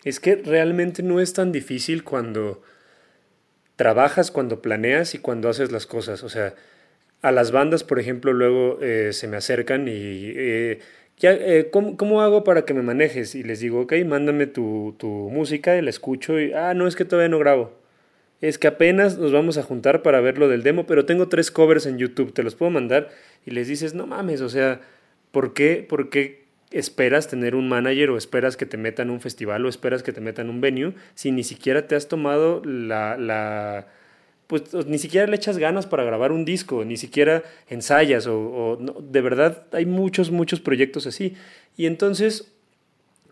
Es que realmente no es tan difícil cuando trabajas, cuando planeas y cuando haces las cosas. O sea, a las bandas, por ejemplo, luego eh, se me acercan y... Eh, ya, eh, ¿cómo, hago para que me manejes? Y les digo, ok, mándame tu, tu música y la escucho y, ah, no, es que todavía no grabo. Es que apenas nos vamos a juntar para ver lo del demo, pero tengo tres covers en YouTube, te los puedo mandar. Y les dices, no mames, o sea, ¿por qué, por qué esperas tener un manager o esperas que te metan un festival o esperas que te metan un venue si ni siquiera te has tomado la, la pues ni siquiera le echas ganas para grabar un disco, ni siquiera ensayas o, de verdad hay muchos, muchos proyectos así. Y entonces,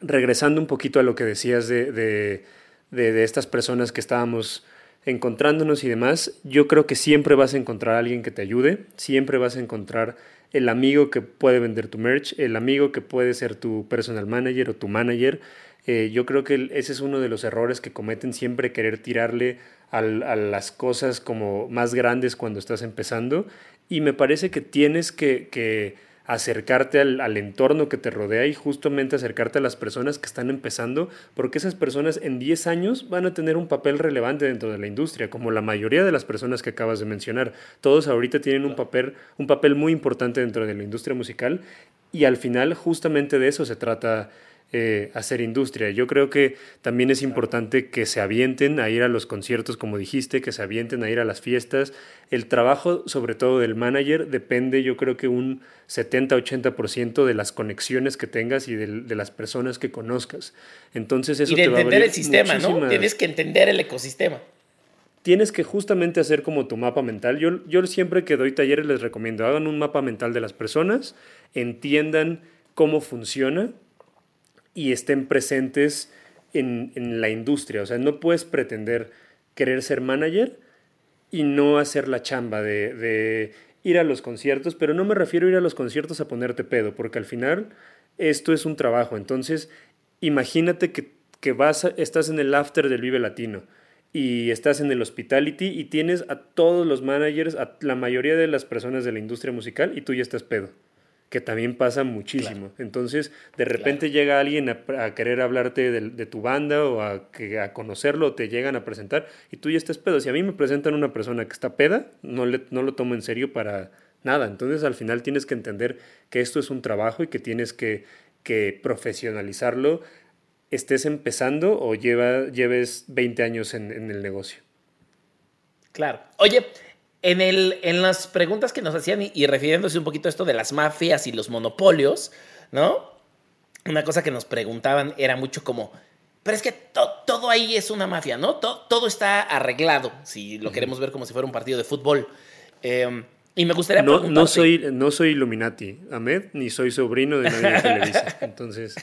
regresando un poquito a lo que decías de, de, de estas personas que estábamos encontrándonos y demás, yo creo que siempre vas a encontrar a alguien que te ayude, siempre vas a encontrar el amigo que puede vender tu merch, el amigo que puede ser tu personal manager o tu manager. Eh, yo creo que ese es uno de los errores que cometen siempre querer tirarle a las cosas como más grandes cuando estás empezando. Y me parece que tienes que, que acercarte al, entorno que te rodea y justamente acercarte a las personas que están empezando, porque esas personas en 10 años van a tener un papel relevante dentro de la industria, como la mayoría de las personas que acabas de mencionar. Todos ahorita tienen un papel, un papel muy importante dentro de la industria musical y al final justamente de eso se trata eh, hacer industria. Yo creo que también es importante que se avienten a ir a los conciertos, como dijiste, que se avienten a ir a las fiestas. El trabajo, sobre todo del manager, depende, yo creo que un 70-80% de las conexiones que tengas y de, las personas que conozcas. Entonces eso y de entender el sistema, ¿no? Tienes que entender el ecosistema tienes que justamente hacer como tu mapa mental. Yo, yo siempre que doy talleres les recomiendo, hagan un mapa mental de las personas, entiendan cómo funciona y estén presentes en, la industria. O sea, no puedes pretender querer ser manager y no hacer la chamba de, ir a los conciertos, pero no me refiero a ir a los conciertos a ponerte pedo, porque al final esto es un trabajo. Entonces, imagínate que, que vas estás en el after del Vive Latino y estás en el hospitality y tienes a todos los managers, a la mayoría de las personas de la industria musical y tú ya estás pedo que también pasa muchísimo. Entonces, de repente llega alguien a, querer hablarte de, tu banda o a, que, a conocerlo, te llegan a presentar y tú ya estás pedo. Si a mí me presentan una persona que está peda, no, le, no lo tomo en serio para nada. Entonces, al final tienes que entender que esto es un trabajo y que tienes que, que profesionalizarlo, estés empezando o lleva, lleves 20 años en, en el negocio. Claro. Oye, en, el, en las preguntas que nos hacían y, refiriéndose un poquito a esto de las mafias y los monopolios, ¿no? Una cosa que nos preguntaban era mucho como, pero es que todo ahí es una mafia, ¿no? todo está arreglado, si lo queremos ver como si fuera un partido de fútbol. Em, y me gustaría no, no soy No soy Illuminati, Ahmed, ni soy sobrino de nadie de Televisa. Entonces.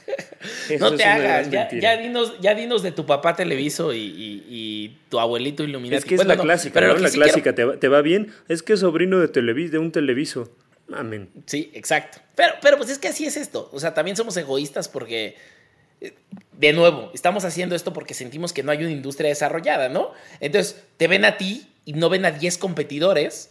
no te hagas. Ya, ya, dinos, ya dinos de tu papá Televiso y, tu abuelito Illuminati. Es que es la clásica, pero ¿no? La clásica. ¿Te, va, ¿Te, va, bien? Es que es sobrino de, Televis, de un Televiso. Amén. Sí, exacto. Pero, pero pues es que así es esto. O sea, también somos egoístas porque eh, de nuevo, estamos haciendo esto porque sentimos que no hay una industria desarrollada, ¿no? Entonces, te ven a ti y no ven a 10 competidores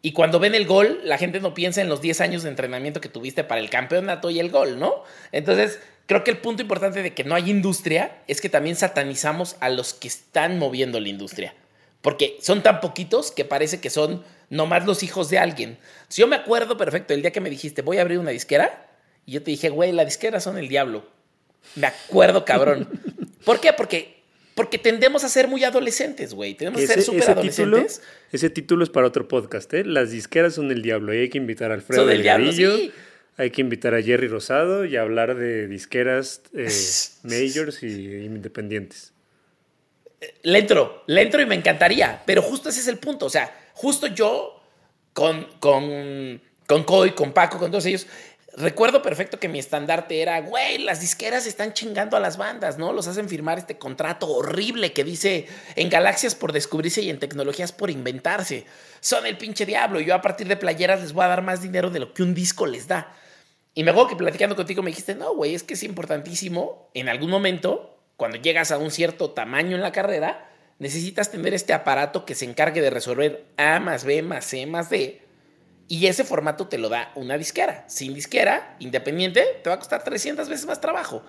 y cuando ven el gol, la gente no piensa en los 10 años de entrenamiento que tuviste para el campeonato y el gol, ¿no? Entonces, creo que el punto importante de que no hay industria es que también satanizamos a los que están moviendo la industria. Porque son tan poquitos que parece que son nomás los hijos de alguien. Si yo me acuerdo perfecto el día que me dijiste, voy a abrir una disquera, y yo te dije, güey, la disquera son el diablo. Me acuerdo, cabrón. ¿Por qué? Porque porque tendemos a ser muy adolescentes, güey. Tenemos que ser súper adolescentes. ese título es para otro podcast, ¿eh? Las disqueras son el diablo. Y hay que invitar a Alfredo Delgadillo. Hay que invitar a Jerry Rosado y hablar de disqueras eh, majors y independientes. Le entro, le entro y me encantaría. Pero justo ese es el punto. O sea, justo yo con, con, con Coy, con Paco, con todos ellos, recuerdo perfecto que mi estandarte era, güey, las disqueras están chingando a las bandas, ¿no? Los hacen firmar este contrato horrible que dice en galaxias por descubrirse y en tecnologías por inventarse. Son el pinche diablo. Yo a partir de playeras les voy a dar más dinero de lo que un disco les da. Y me acuerdo que platicando contigo me dijiste, no, güey, es que es importantísimo en algún momento, cuando llegas a un cierto tamaño en la carrera, necesitas tener este aparato que se encargue de resolver A más B más C más D y ese formato te lo da una disquera. Sin disquera, independiente, te va a costar 300 veces más trabajo.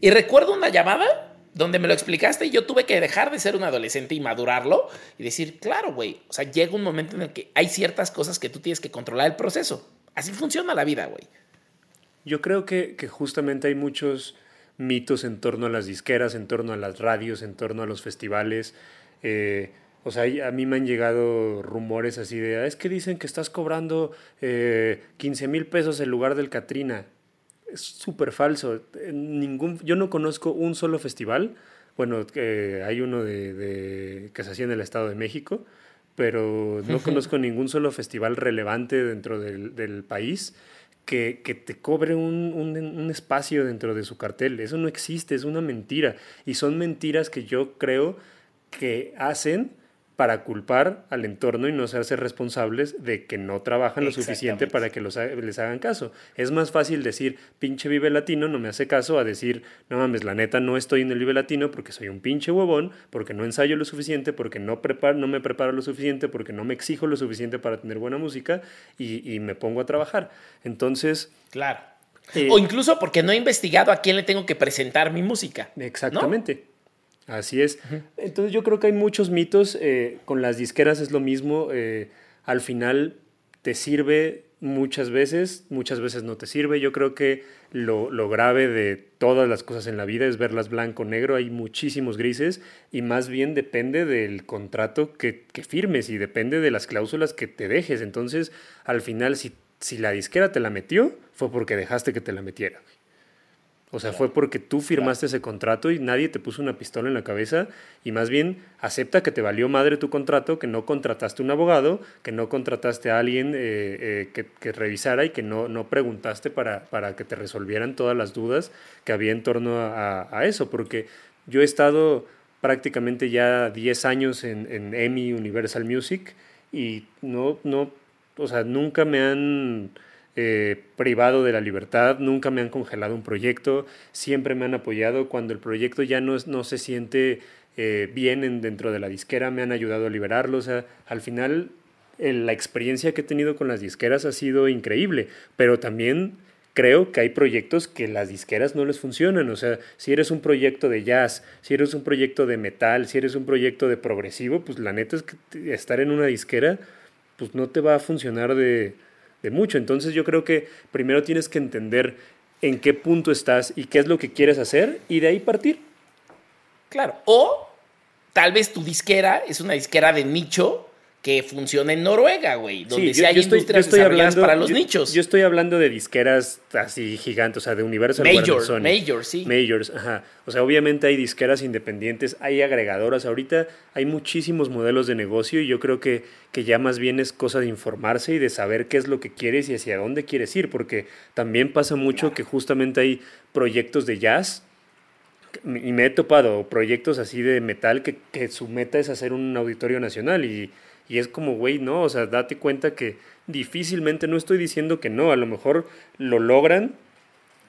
Y recuerdo una llamada donde me lo explicaste y yo tuve que dejar de ser un adolescente y madurarlo y decir, claro, güey, o sea, llega un momento en el que hay ciertas cosas que tú tienes que controlar el proceso. Así funciona la vida, güey. Yo creo que, justamente hay muchos mitos en torno a las disqueras, en torno a las radios, en torno a los festivales. Eh, o sea, a mí me han llegado rumores así de, ah, es que dicen que estás cobrando eh, 15 mil pesos en lugar del Katrina. Es súper falso. Ningún, yo no conozco un solo festival. Bueno, eh, hay uno de, que se hacía en el Estado de México, pero no conozco ningún solo festival relevante dentro del, país que, que, te cobre un, un, un, espacio dentro de su cartel. Eso no existe, es una mentira. Y son mentiras que yo creo que hacen para culpar al entorno y no hacerse responsables de que no trabajan lo suficiente para que los, les hagan caso. Es más fácil decir, pinche Vive Latino no me hace caso, a decir, no mames, la neta no estoy en el Vive Latino porque soy un pinche huevón, porque no ensayo lo suficiente, porque no, preparo, no me preparo lo suficiente, porque no me exijo lo suficiente para tener buena música y, me pongo a trabajar. Entonces... Claro. Eh, o incluso porque no he investigado a quién le tengo que presentar mi música. Exactamente. Así es. Entonces yo creo que hay muchos mitos. Eh, con las disqueras es lo mismo. Eh, al final te sirve muchas veces, muchas veces no te sirve. Yo creo que lo, lo grave de todas las cosas en la vida es verlas blanco-negro. Hay muchísimos grises y más bien depende del contrato que, que, firmes y depende de las cláusulas que te dejes. Entonces, al final, si, si la disquera te la metió, fue porque dejaste que te la metiera. O sea, fue porque tú firmaste ese contrato y nadie te puso una pistola en la cabeza y más bien acepta que te valió madre tu contrato, que no contrataste un abogado, que no contrataste a alguien eh, eh, que, revisara y que no, no preguntaste para, para, que te resolvieran todas las dudas que había en torno a, eso. Porque yo he estado prácticamente ya 10 años en, en EMI Universal Music y no, no, o sea, nunca me han eh, privado de la libertad, nunca me han congelado un proyecto, siempre me han apoyado cuando el proyecto ya no, no se siente eh, bien dentro de la disquera, me han ayudado a liberarlo, o sea, al final la experiencia que he tenido con las disqueras ha sido increíble, pero también creo que hay proyectos que las disqueras no les funcionan. O sea, si eres un proyecto de jazz, si eres un proyecto de metal, si eres un proyecto de progresivo, pues la neta es que estar en una disquera, pues no te va a funcionar de, de mucho. Entonces yo creo que primero tienes que entender en qué punto estás y qué es lo que quieres hacer y de ahí partir. Claro. O tal vez tu disquera es una disquera de nicho que funciona en Noruega, güey, donde sí, hay industrias desarrolladas para los nichos. Yo estoy hablando de disqueras así gigantes, o sea, de Universal Major, Major, sí. Majors, ajá. O sea, obviamente hay disqueras independientes, hay agregadoras. Ahorita hay muchísimos modelos de negocio y yo creo que, que ya más bien es cosa de informarse y de saber qué es lo que quieres y hacia dónde quieres ir, porque también pasa mucho que justamente hay proyectos de jazz y me he topado proyectos así de metal que, que su meta es hacer un auditorio nacional y y es como, güey, no, o sea, date cuenta que difícilmente, no estoy diciendo que no, a lo mejor lo logran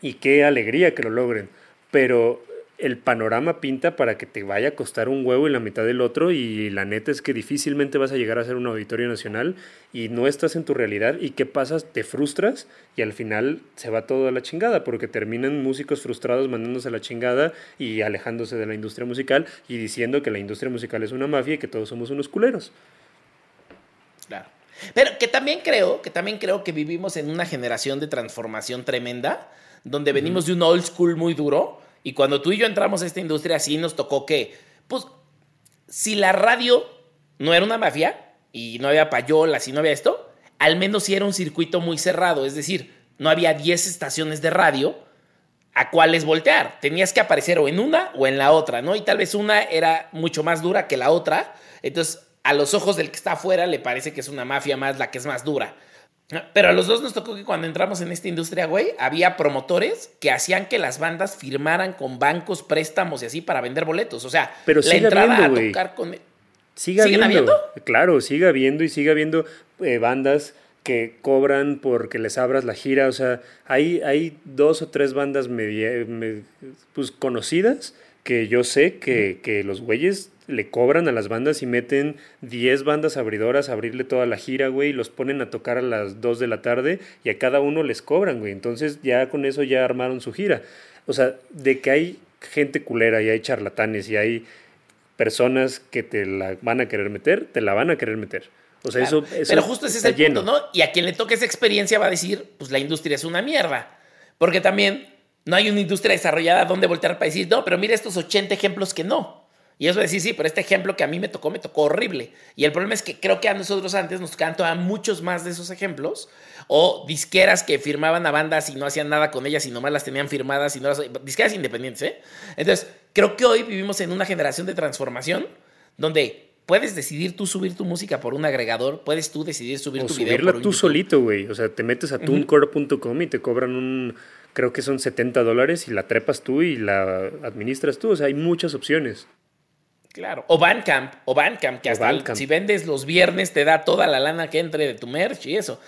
y qué alegría que lo logren, pero el panorama pinta para que te vaya a costar un huevo y la mitad del otro y la neta es que difícilmente vas a llegar a ser un auditorio nacional y no estás en tu realidad y qué pasas, te frustras y al final se va todo a la chingada porque terminan músicos frustrados mandándose a la chingada y alejándose de la industria musical y diciendo que la industria musical es una mafia y que todos somos unos culeros. Claro. Pero que también creo, que también creo que vivimos en una generación de transformación tremenda, donde venimos de un old school muy duro, y cuando tú y yo entramos a esta industria, sí nos tocó que, pues, si la radio no era una mafia, y no había payolas y no había esto, al menos sí era un circuito muy cerrado, es decir, no había 10 estaciones de radio a cuáles voltear. Tenías que aparecer o en una o en la otra, ¿no? Y tal vez una era mucho más dura que la otra. Entonces, a los ojos del que está afuera le parece que es una mafia más la que es más dura. Pero a los dos nos tocó que cuando entramos en esta industria, güey, había promotores que hacían que las bandas firmaran con bancos, préstamos y así para vender boletos. O sea, Pero la entrada a tocar con. Siga habiendo? Claro, sigue habiendo y sigue habiendo eh, bandas que cobran porque les abras la gira. O sea, hay, hay dos o tres bandas pues, conocidas que yo sé que, que los güeyes le cobran a las bandas y meten 10 bandas abridoras a abrirle toda la gira, güey, y los ponen a tocar a las 2 de la tarde y a cada uno les cobran, güey. Entonces ya con eso ya armaron su gira. O sea, de que hay gente culera y hay charlatanes y hay personas que te la van a querer meter, te la van a querer meter. O sea, eso, Pero justo ese es el punto, ¿no? Y a quien le toque esa experiencia va a decir, pues la industria es una mierda. Porque también no hay una industria desarrollada donde voltear para decir, no, pero mira estos 80 ejemplos que no. Y eso decir, sí, pero este ejemplo que a mí me tocó, me tocó horrible. Y el problema es que creo que a nosotros antes nos tocaban a muchos más de esos ejemplos. O disqueras que firmaban a bandas y no hacían nada con ellas y nomás las tenían firmadas y no las... Disqueras independientes, ¿eh? Entonces, creo que hoy vivimos en una generación de transformación donde puedes decidir tú subir tu música por un agregador, puedes tú decidir subir tu video por tú solito, güey. O sea, te metes a tunecore.com y te cobran un... Creo que son 70 dólares y la trepas tú y la administras tú. O sea, hay muchas opciones. Claro. O Bandcamp, o Bandcamp, que hasta si vendes los viernes te da toda la lana que entre de tu merch y eso.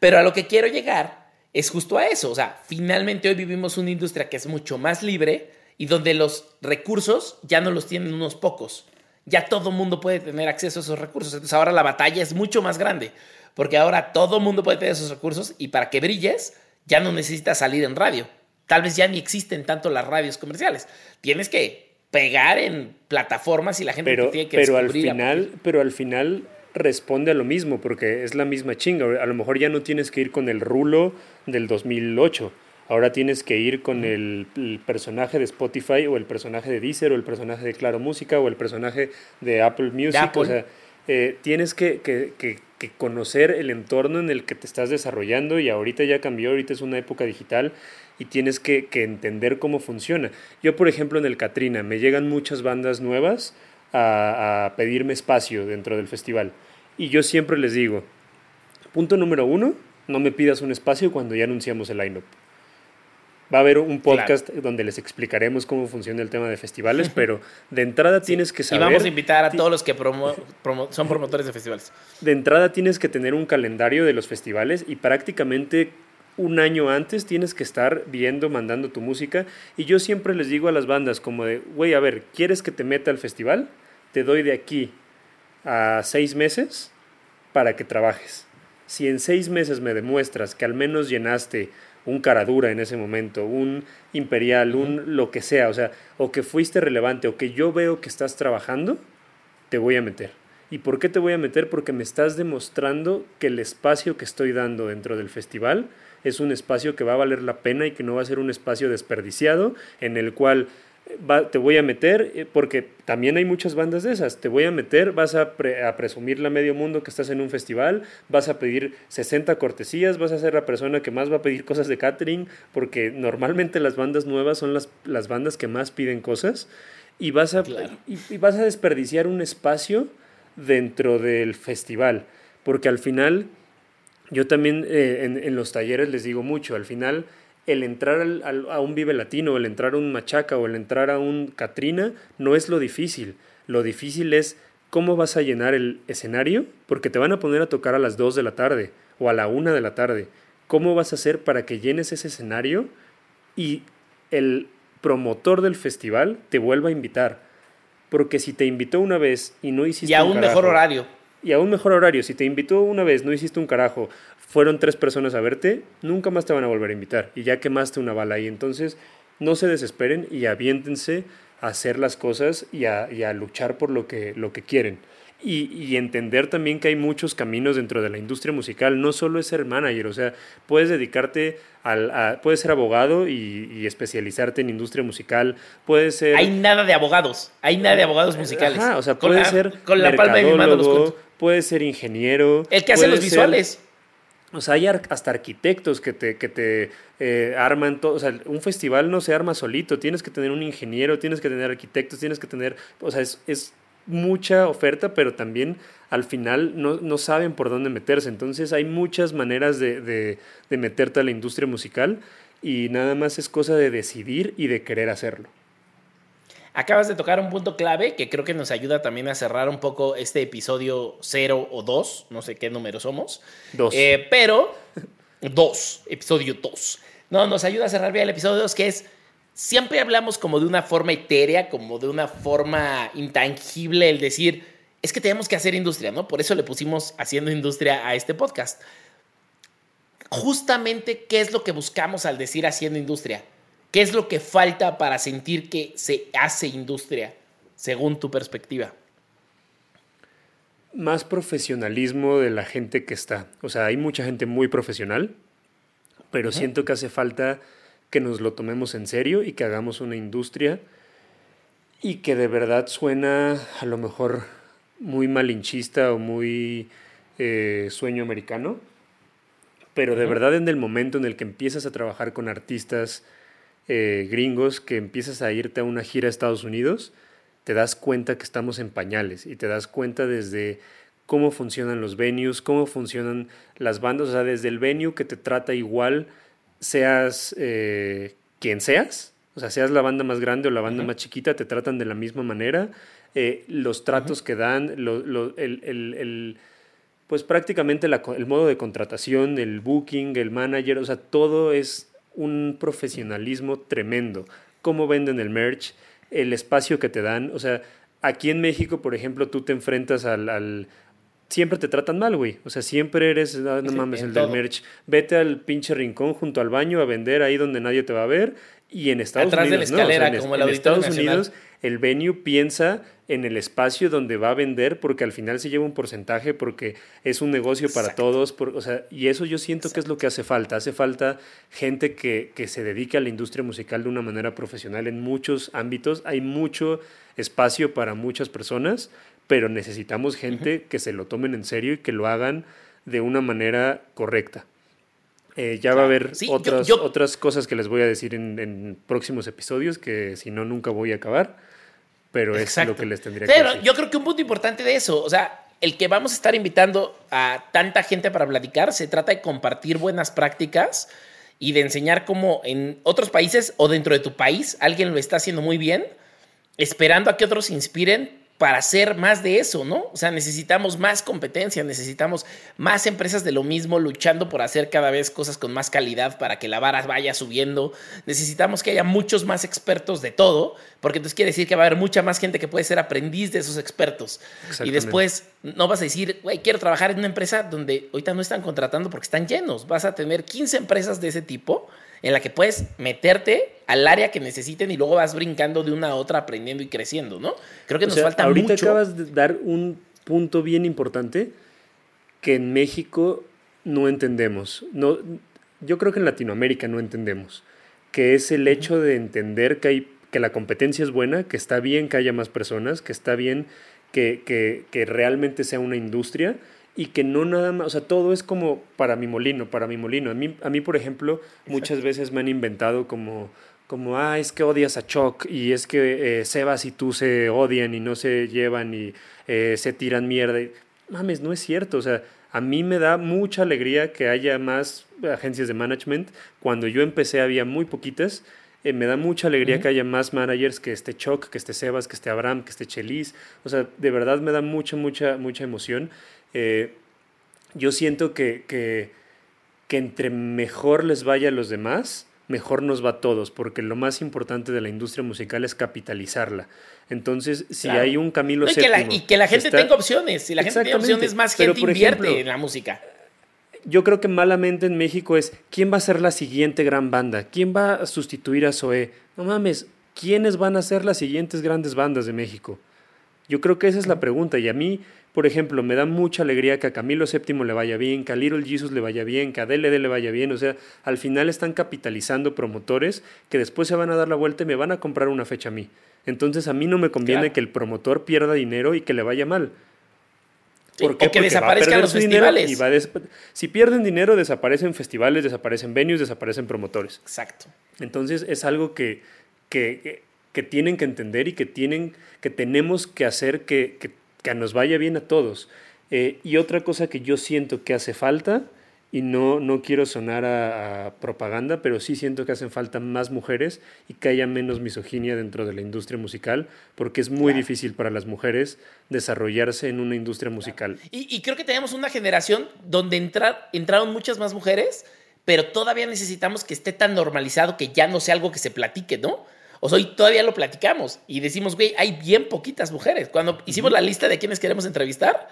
Pero a lo que quiero llegar es justo a eso. O sea, finalmente hoy vivimos una industria que es mucho más libre y donde los recursos ya no los tienen unos pocos. Ya todo mundo puede tener acceso a esos recursos. Entonces ahora la batalla es mucho más grande. Porque ahora todo mundo puede tener esos recursos y para que brilles ya no necesitas salir en radio. Tal vez ya ni existen tanto las radios comerciales. Tienes que pegar en plataformas y la gente tiene que pero al final Pero al final responde a lo mismo, porque es la misma chinga. A lo mejor ya no tienes que ir con el rulo del 2008. Ahora tienes que ir con el, personaje de Spotify o el personaje de Deezer o el personaje de Claro Música o el personaje de Apple Music. O sea, eh, tienes que, que, que, que, conocer el entorno en el que te estás desarrollando y ahorita ya cambió, ahorita es una época digital y tienes que, entender cómo funciona. Yo, por ejemplo, en el Katrina, me llegan muchas bandas nuevas a, pedirme espacio dentro del festival. Y yo siempre les digo, punto número uno, no me pidas un espacio cuando ya anunciamos el line-up. Va a haber un podcast donde les explicaremos cómo funciona el tema de festivales, pero de entrada tienes que saber... Y vamos a invitar a todos los que son promotores de festivales. De entrada tienes que tener un calendario de los festivales y prácticamente un año antes tienes que estar viendo, mandando tu música. Y yo siempre les digo a las bandas como de, güey, a ver, ¿quieres que te meta al festival? Te doy de aquí a seis meses para que trabajes. Si en seis meses me demuestras que al menos llenaste un caradura en ese momento, un imperial, un lo que sea, o sea, o que fuiste relevante, o que yo veo que estás trabajando, te voy a meter. ¿Y por qué te voy a meter? Porque me estás demostrando que el espacio que estoy dando dentro del festival es un espacio que va a valer la pena y que no va a ser un espacio desperdiciado en el cual te voy a meter, eh, porque también hay muchas bandas de esas, te voy a meter, vas a, a, presumirle a medio mundo que estás en un festival, vas a pedir 60 cortesías, vas a ser la persona que más va a pedir cosas de catering, porque normalmente las bandas nuevas son las, las bandas que más piden cosas, y vas, a, y, vas a desperdiciar un espacio dentro del festival, porque al final, yo también eh, en, los talleres les digo mucho, al final el entrar a un Vive Latino, el entrar a un Machaca o el entrar a un Katrina no es lo difícil. Lo difícil es cómo vas a llenar el escenario, porque te van a poner a tocar a las 2 de la tarde o a la 1 de la tarde. ¿Cómo vas a hacer para que llenes ese escenario y el promotor del festival te vuelva a invitar? Porque si te invitó una vez y no hiciste... Y a un, mejor horario. Y a un mejor horario. Si te invitó una vez, no hiciste un carajo, fueron tres personas a verte, nunca más te van a volver a invitar y ya quemaste una bala ahí. Entonces, no se desesperen y aviéntense a hacer las cosas y a, luchar por lo que, lo que quieren. Y, entender también que hay muchos caminos dentro de la industria musical, no solo es ser manager, o sea, puedes dedicarte al, a, puedes ser abogado y, especializarte en industria musical, puedes ser... Hay nada de abogados, hay nada de abogados musicales. o sea, puede ser con la palma de mi mano puede ser ingeniero. El que hace los visuales. O sea, hay hasta arquitectos que te, que te eh, arman todo. O sea, un festival no se arma solito. Tienes que tener un ingeniero, tienes que tener arquitectos, tienes que tener. O sea, es, mucha oferta, pero también al final no, saben por dónde meterse. Entonces, hay muchas maneras de, de, de meterte a la industria musical y nada más es cosa de decidir y de querer hacerlo. Acabas de tocar un punto clave que creo que nos ayuda también a cerrar un poco este episodio 0 o 2, no sé qué número somos. Dos. Eh, pero, dos, episodio 2. No, nos ayuda a cerrar bien el episodio 2, que es, siempre hablamos como de una forma etérea, como de una forma intangible, el decir, es que tenemos que hacer industria, ¿no? Por eso le pusimos haciendo industria a este podcast. Justamente, ¿qué es lo que buscamos al decir haciendo industria? ¿Qué es lo que falta para sentir que se hace industria, según tu perspectiva? Más profesionalismo de la gente que está. O sea, hay mucha gente muy profesional, pero siento que hace falta que nos lo tomemos en serio y que hagamos una industria y que de verdad suena a lo mejor muy malinchista o muy eh, sueño americano, pero de verdad en el momento en el que empiezas a trabajar con artistas, eh, gringos que empiezas a irte a una gira a Estados Unidos, te das cuenta que estamos en pañales y te das cuenta desde cómo funcionan los venues, cómo funcionan las bandas, o sea, desde el venue que te trata igual, seas eh, quien seas, o sea, seas la banda más grande o la banda más chiquita, te tratan de la misma manera, eh, los tratos que dan, el, pues prácticamente el modo de contratación, el booking, el manager, o sea, todo es un profesionalismo tremendo. Cómo venden el merch, el espacio que te dan. O sea, aquí en México, por ejemplo, tú te enfrentas al, siempre te tratan mal, güey. O sea, siempre eres, ah, no, mames, el del merch. Vete al pinche rincón junto al baño a vender ahí donde nadie te va a ver. Y en Estados Atrás Unidos. de la escalera, como en Estados Unidos, el venue piensa en el espacio donde va a vender porque al final se lleva un porcentaje porque es un negocio para todos. o sea, y eso yo siento que es lo que hace falta. Hace falta gente que, que se dedique a la industria musical de una manera profesional en muchos ámbitos. Hay mucho espacio para muchas personas, pero necesitamos gente que se lo tomen en serio y que lo hagan de una manera correcta. Eh, ya va a haber otras, otras cosas que les voy a decir en, próximos episodios que si no, nunca voy a acabar. Pero es lo que les tendría que decir. Pero yo creo que un punto importante de eso, o sea, el que vamos a estar invitando a tanta gente para platicar, se trata de compartir buenas prácticas y de enseñar cómo en otros países o dentro de tu país alguien lo está haciendo muy bien, esperando a que otros se inspiren para hacer más de eso, ¿no? O sea, necesitamos más competencia, necesitamos más empresas de lo mismo luchando por hacer cada vez cosas con más calidad para que la vara vaya subiendo. Necesitamos que haya muchos más expertos de todo, porque entonces quiere decir que va a haber mucha más gente que puede ser aprendiz de esos expertos. Y después no vas a decir, güey, quiero trabajar en una empresa donde ahorita no están contratando porque están llenos. Vas a tener 15 empresas de ese tipo en la que puedes meterte al área que necesiten y luego vas brincando de una a otra aprendiendo y creciendo, ¿no? Creo que nos falta ahorita mucho. acabas de dar un punto bien importante que en México no entendemos. No, yo creo que en Latinoamérica no entendemos, que es el hecho de entender que hay que la competencia es buena, que está bien que haya más personas, que está bien que, que, que realmente sea una industria y que no nada más, o sea, todo es como para mi molino, para mi molino. A mí, a mí por ejemplo, muchas veces me han inventado como, como, ah, es que odias a Chuck y es que eh, Sebas y tú se odian y no se llevan y eh, se tiran mierda. Mames, no es cierto, o sea, a mí me da mucha alegría que haya más agencias de management. Cuando yo empecé había muy poquitas. Eh, me da mucha alegría que haya más managers, que esté Chuck, que esté Sebas, que esté Abraham, que esté Chelis. O sea, de verdad me da mucha, mucha, mucha emoción. Eh, yo siento que, que, entre mejor les vaya a los demás, mejor nos va a todos, porque lo más importante de la industria musical es capitalizarla. Entonces, si hay un Camilo y, que la, y que la gente tenga opciones. Si la gente tiene opciones, más gente invierte en la música. Yo creo que malamente en México es ¿quién va a ser la siguiente gran banda? ¿Quién va a sustituir a Zoé? No mames, ¿quiénes van a ser las siguientes grandes bandas de México? Yo creo que esa es la pregunta y a mí por ejemplo, me da mucha alegría que a Camilo VII le vaya bien, que a Little Jesus le vaya bien, que a DLD le vaya bien. O sea, al final están capitalizando promotores que después se van a dar la vuelta y me van a comprar una fecha a mí. Entonces a mí no me conviene que el promotor pierda dinero y que le vaya mal. ¿Por qué? O que desaparezcan los festivales. si pierden dinero, desaparecen festivales, desaparecen venues, desaparecen promotores. Exacto. Entonces es algo que, que, que, tienen que entender y que, tienen, que tenemos que hacer que, que que nos vaya bien a todos. Eh, y otra cosa que yo siento que hace falta, y no, no quiero sonar a, propaganda, pero sí siento que hacen falta más mujeres y que haya menos misoginia dentro de la industria musical, porque es muy difícil para las mujeres desarrollarse en una industria musical. Y, creo que tenemos una generación donde entrar, entraron muchas más mujeres, pero todavía necesitamos que esté tan normalizado que ya no sea algo que se platique, ¿no? O sea, hoy todavía lo platicamos y decimos, güey, hay bien poquitas mujeres. Cuando hicimos la lista de quienes queremos entrevistar,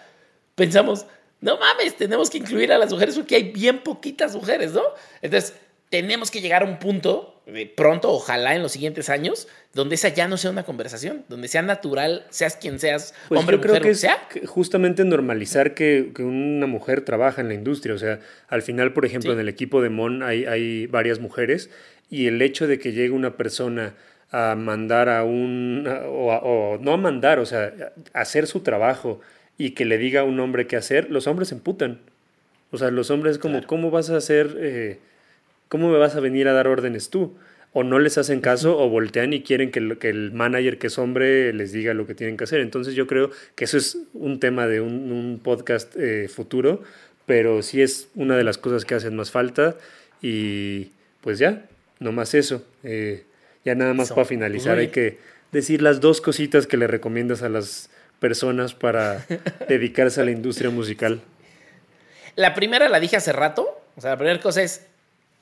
pensamos, no mames, tenemos que incluir a las mujeres porque hay bien poquitas mujeres, ¿no? Entonces, tenemos que llegar a un punto, de pronto, ojalá en los siguientes años, donde esa ya no sea una conversación, donde sea natural, seas quien seas, pues hombre, yo creo que sea. Justamente normalizar que, una mujer trabaja en la industria. O sea, al final, por ejemplo, en el equipo de Mon hay, hay varias mujeres y el hecho de que llegue una persona a mandar a un, o, no a mandar, o sea, hacer su trabajo y que le diga a un hombre qué hacer, los hombres se emputan. O sea, los hombres como, ¿cómo vas a hacer, eh, cómo me vas a venir a dar órdenes tú? O no les hacen caso o voltean y quieren que el, que el manager que es hombre les diga lo que tienen que hacer. Entonces yo creo que eso es un tema de un, podcast eh, futuro, pero sí es una de las cosas que hacen más falta y pues ya, no más eso. Eh, ya nada más para finalizar, hay que decir las dos cositas que le recomiendas a las personas para dedicarse a la industria musical. La primera la dije hace rato, o sea, la primera cosa es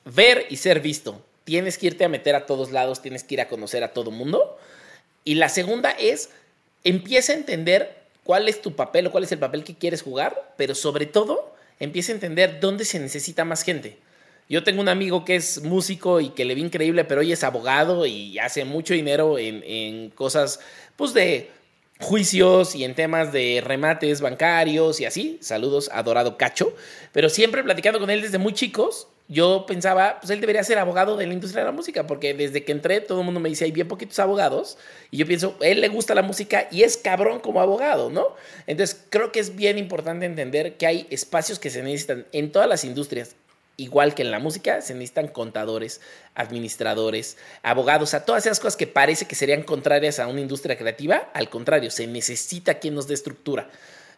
ver y ser visto. Tienes que irte a meter a todos lados, tienes que ir a conocer a todo mundo. Y la segunda es, empieza a entender cuál es tu papel o cuál es el papel que quieres jugar, pero sobre todo, empieza a entender dónde se necesita más gente. Yo tengo un amigo que es músico y que le vi increíble, pero hoy es abogado y hace mucho dinero en, cosas, pues de juicios y en temas de remates bancarios y así. Saludos, adorado Cacho. Pero siempre platicando con él desde muy chicos, yo pensaba, pues él debería ser abogado de la industria de la música, porque desde que entré todo el mundo me dice, hay bien poquitos abogados, y yo pienso, él le gusta la música y es cabrón como abogado, ¿no? Entonces creo que es bien importante entender que hay espacios que se necesitan en todas las industrias igual que en la música, se necesitan contadores, administradores, abogados, a todas esas cosas que parece que serían contrarias a una industria creativa. Al contrario, se necesita quien nos dé estructura.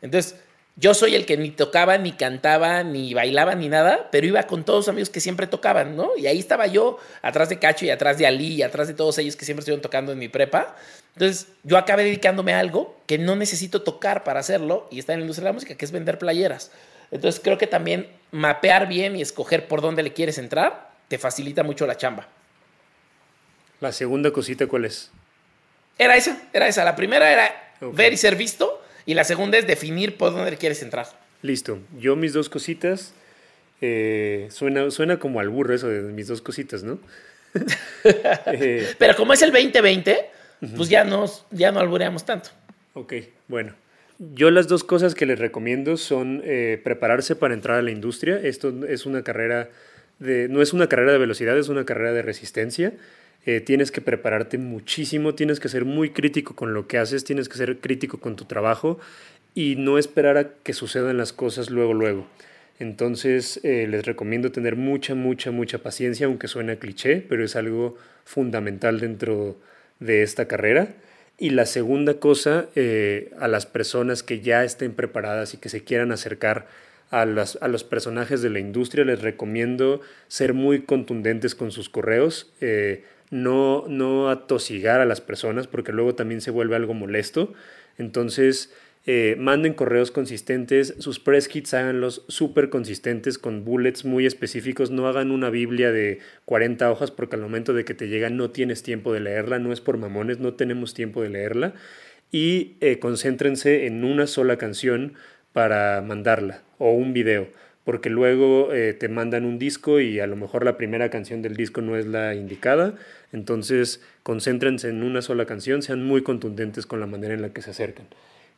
Entonces, yo soy el que ni tocaba, ni cantaba, ni bailaba, ni nada, pero iba con todos los amigos que siempre tocaban, ¿no? Y ahí estaba yo, atrás de Cacho y atrás de Ali y atrás de todos ellos que siempre estuvieron tocando en mi prepa. Entonces, yo acabé dedicándome a algo que no necesito tocar para hacerlo y está en la industria de la música, que es vender playeras. Entonces creo que también mapear bien y escoger por dónde le quieres entrar te facilita mucho la chamba. La segunda cosita, ¿cuál es? Era esa, era esa. La primera era ver y ser visto y la segunda es definir por dónde le quieres entrar. Listo. Yo mis dos cositas, eh, suena, suena como al burro eso de mis dos cositas, ¿no? Eh, Pero como es el 2020, pues ya no, ya no albureamos tanto. Ok, bueno. Yo las dos cosas que les recomiendo son eh, prepararse para entrar a la industria. Esto es una carrera de, no es una carrera de velocidad, es una carrera de resistencia. eh, tienes que prepararte muchísimo, tienes que ser muy crítico con lo que haces, tienes que ser crítico con tu trabajo y no esperar a que sucedan las cosas luego, luego. Entonces eh, les recomiendo tener mucha, mucha, mucha paciencia, aunque suene cliché, pero es algo fundamental dentro de esta carrera. Y la segunda cosa, eh, a las personas que ya estén preparadas y que se quieran acercar a, a, los personajes de la industria, les recomiendo ser muy contundentes con sus correos, eh, no, no atosigar a las personas, porque luego también se vuelve algo molesto. Entonces, eh, manden correos consistentes, sus press kits háganlos súper consistentes con bullets muy específicos, no hagan una Biblia de 40 hojas porque al momento de que te llega no tienes tiempo de leerla, no es por mamones, no tenemos tiempo de leerla. Y eh, concéntrense en una sola canción para mandarla o un video porque luego eh, te mandan un disco y a lo mejor la primera canción del disco no es la indicada, entonces concéntrense en una sola canción, sean muy contundentes con la manera en la que se acercan.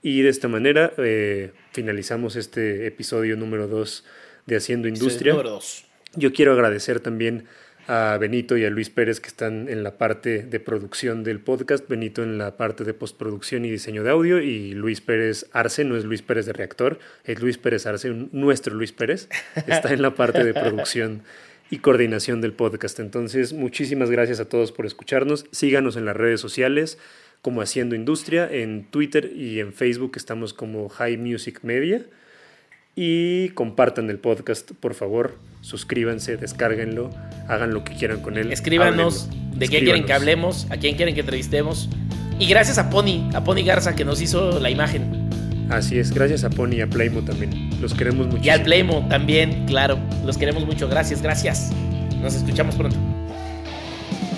Y de esta manera eh, finalizamos este episodio número 2 de Haciendo Industria. Número dos. Yo quiero agradecer también a Benito y a Luis Pérez que están en la parte de producción del podcast, Benito en la parte de postproducción y diseño de audio y Luis Pérez Arce, no es Luis Pérez de Reactor, es Luis Pérez Arce, nuestro Luis Pérez, está en la parte de producción y coordinación del podcast. Entonces, muchísimas gracias a todos por escucharnos, síganos en las redes sociales como Haciendo Industria, en Twitter y en Facebook estamos como High Music Media. Y compartan el podcast, por favor. Suscríbanse, descárguenlo, hagan lo que quieran con él. Escríbanos de qué quieren que hablemos, a quién quieren que entrevistemos. Y gracias a Pony, a Pony Garza que nos hizo la imagen. Así es, gracias a Pony y a Playmo también. Los queremos mucho. Y al Playmo también, claro. Los queremos mucho. Gracias, gracias. Nos escuchamos pronto.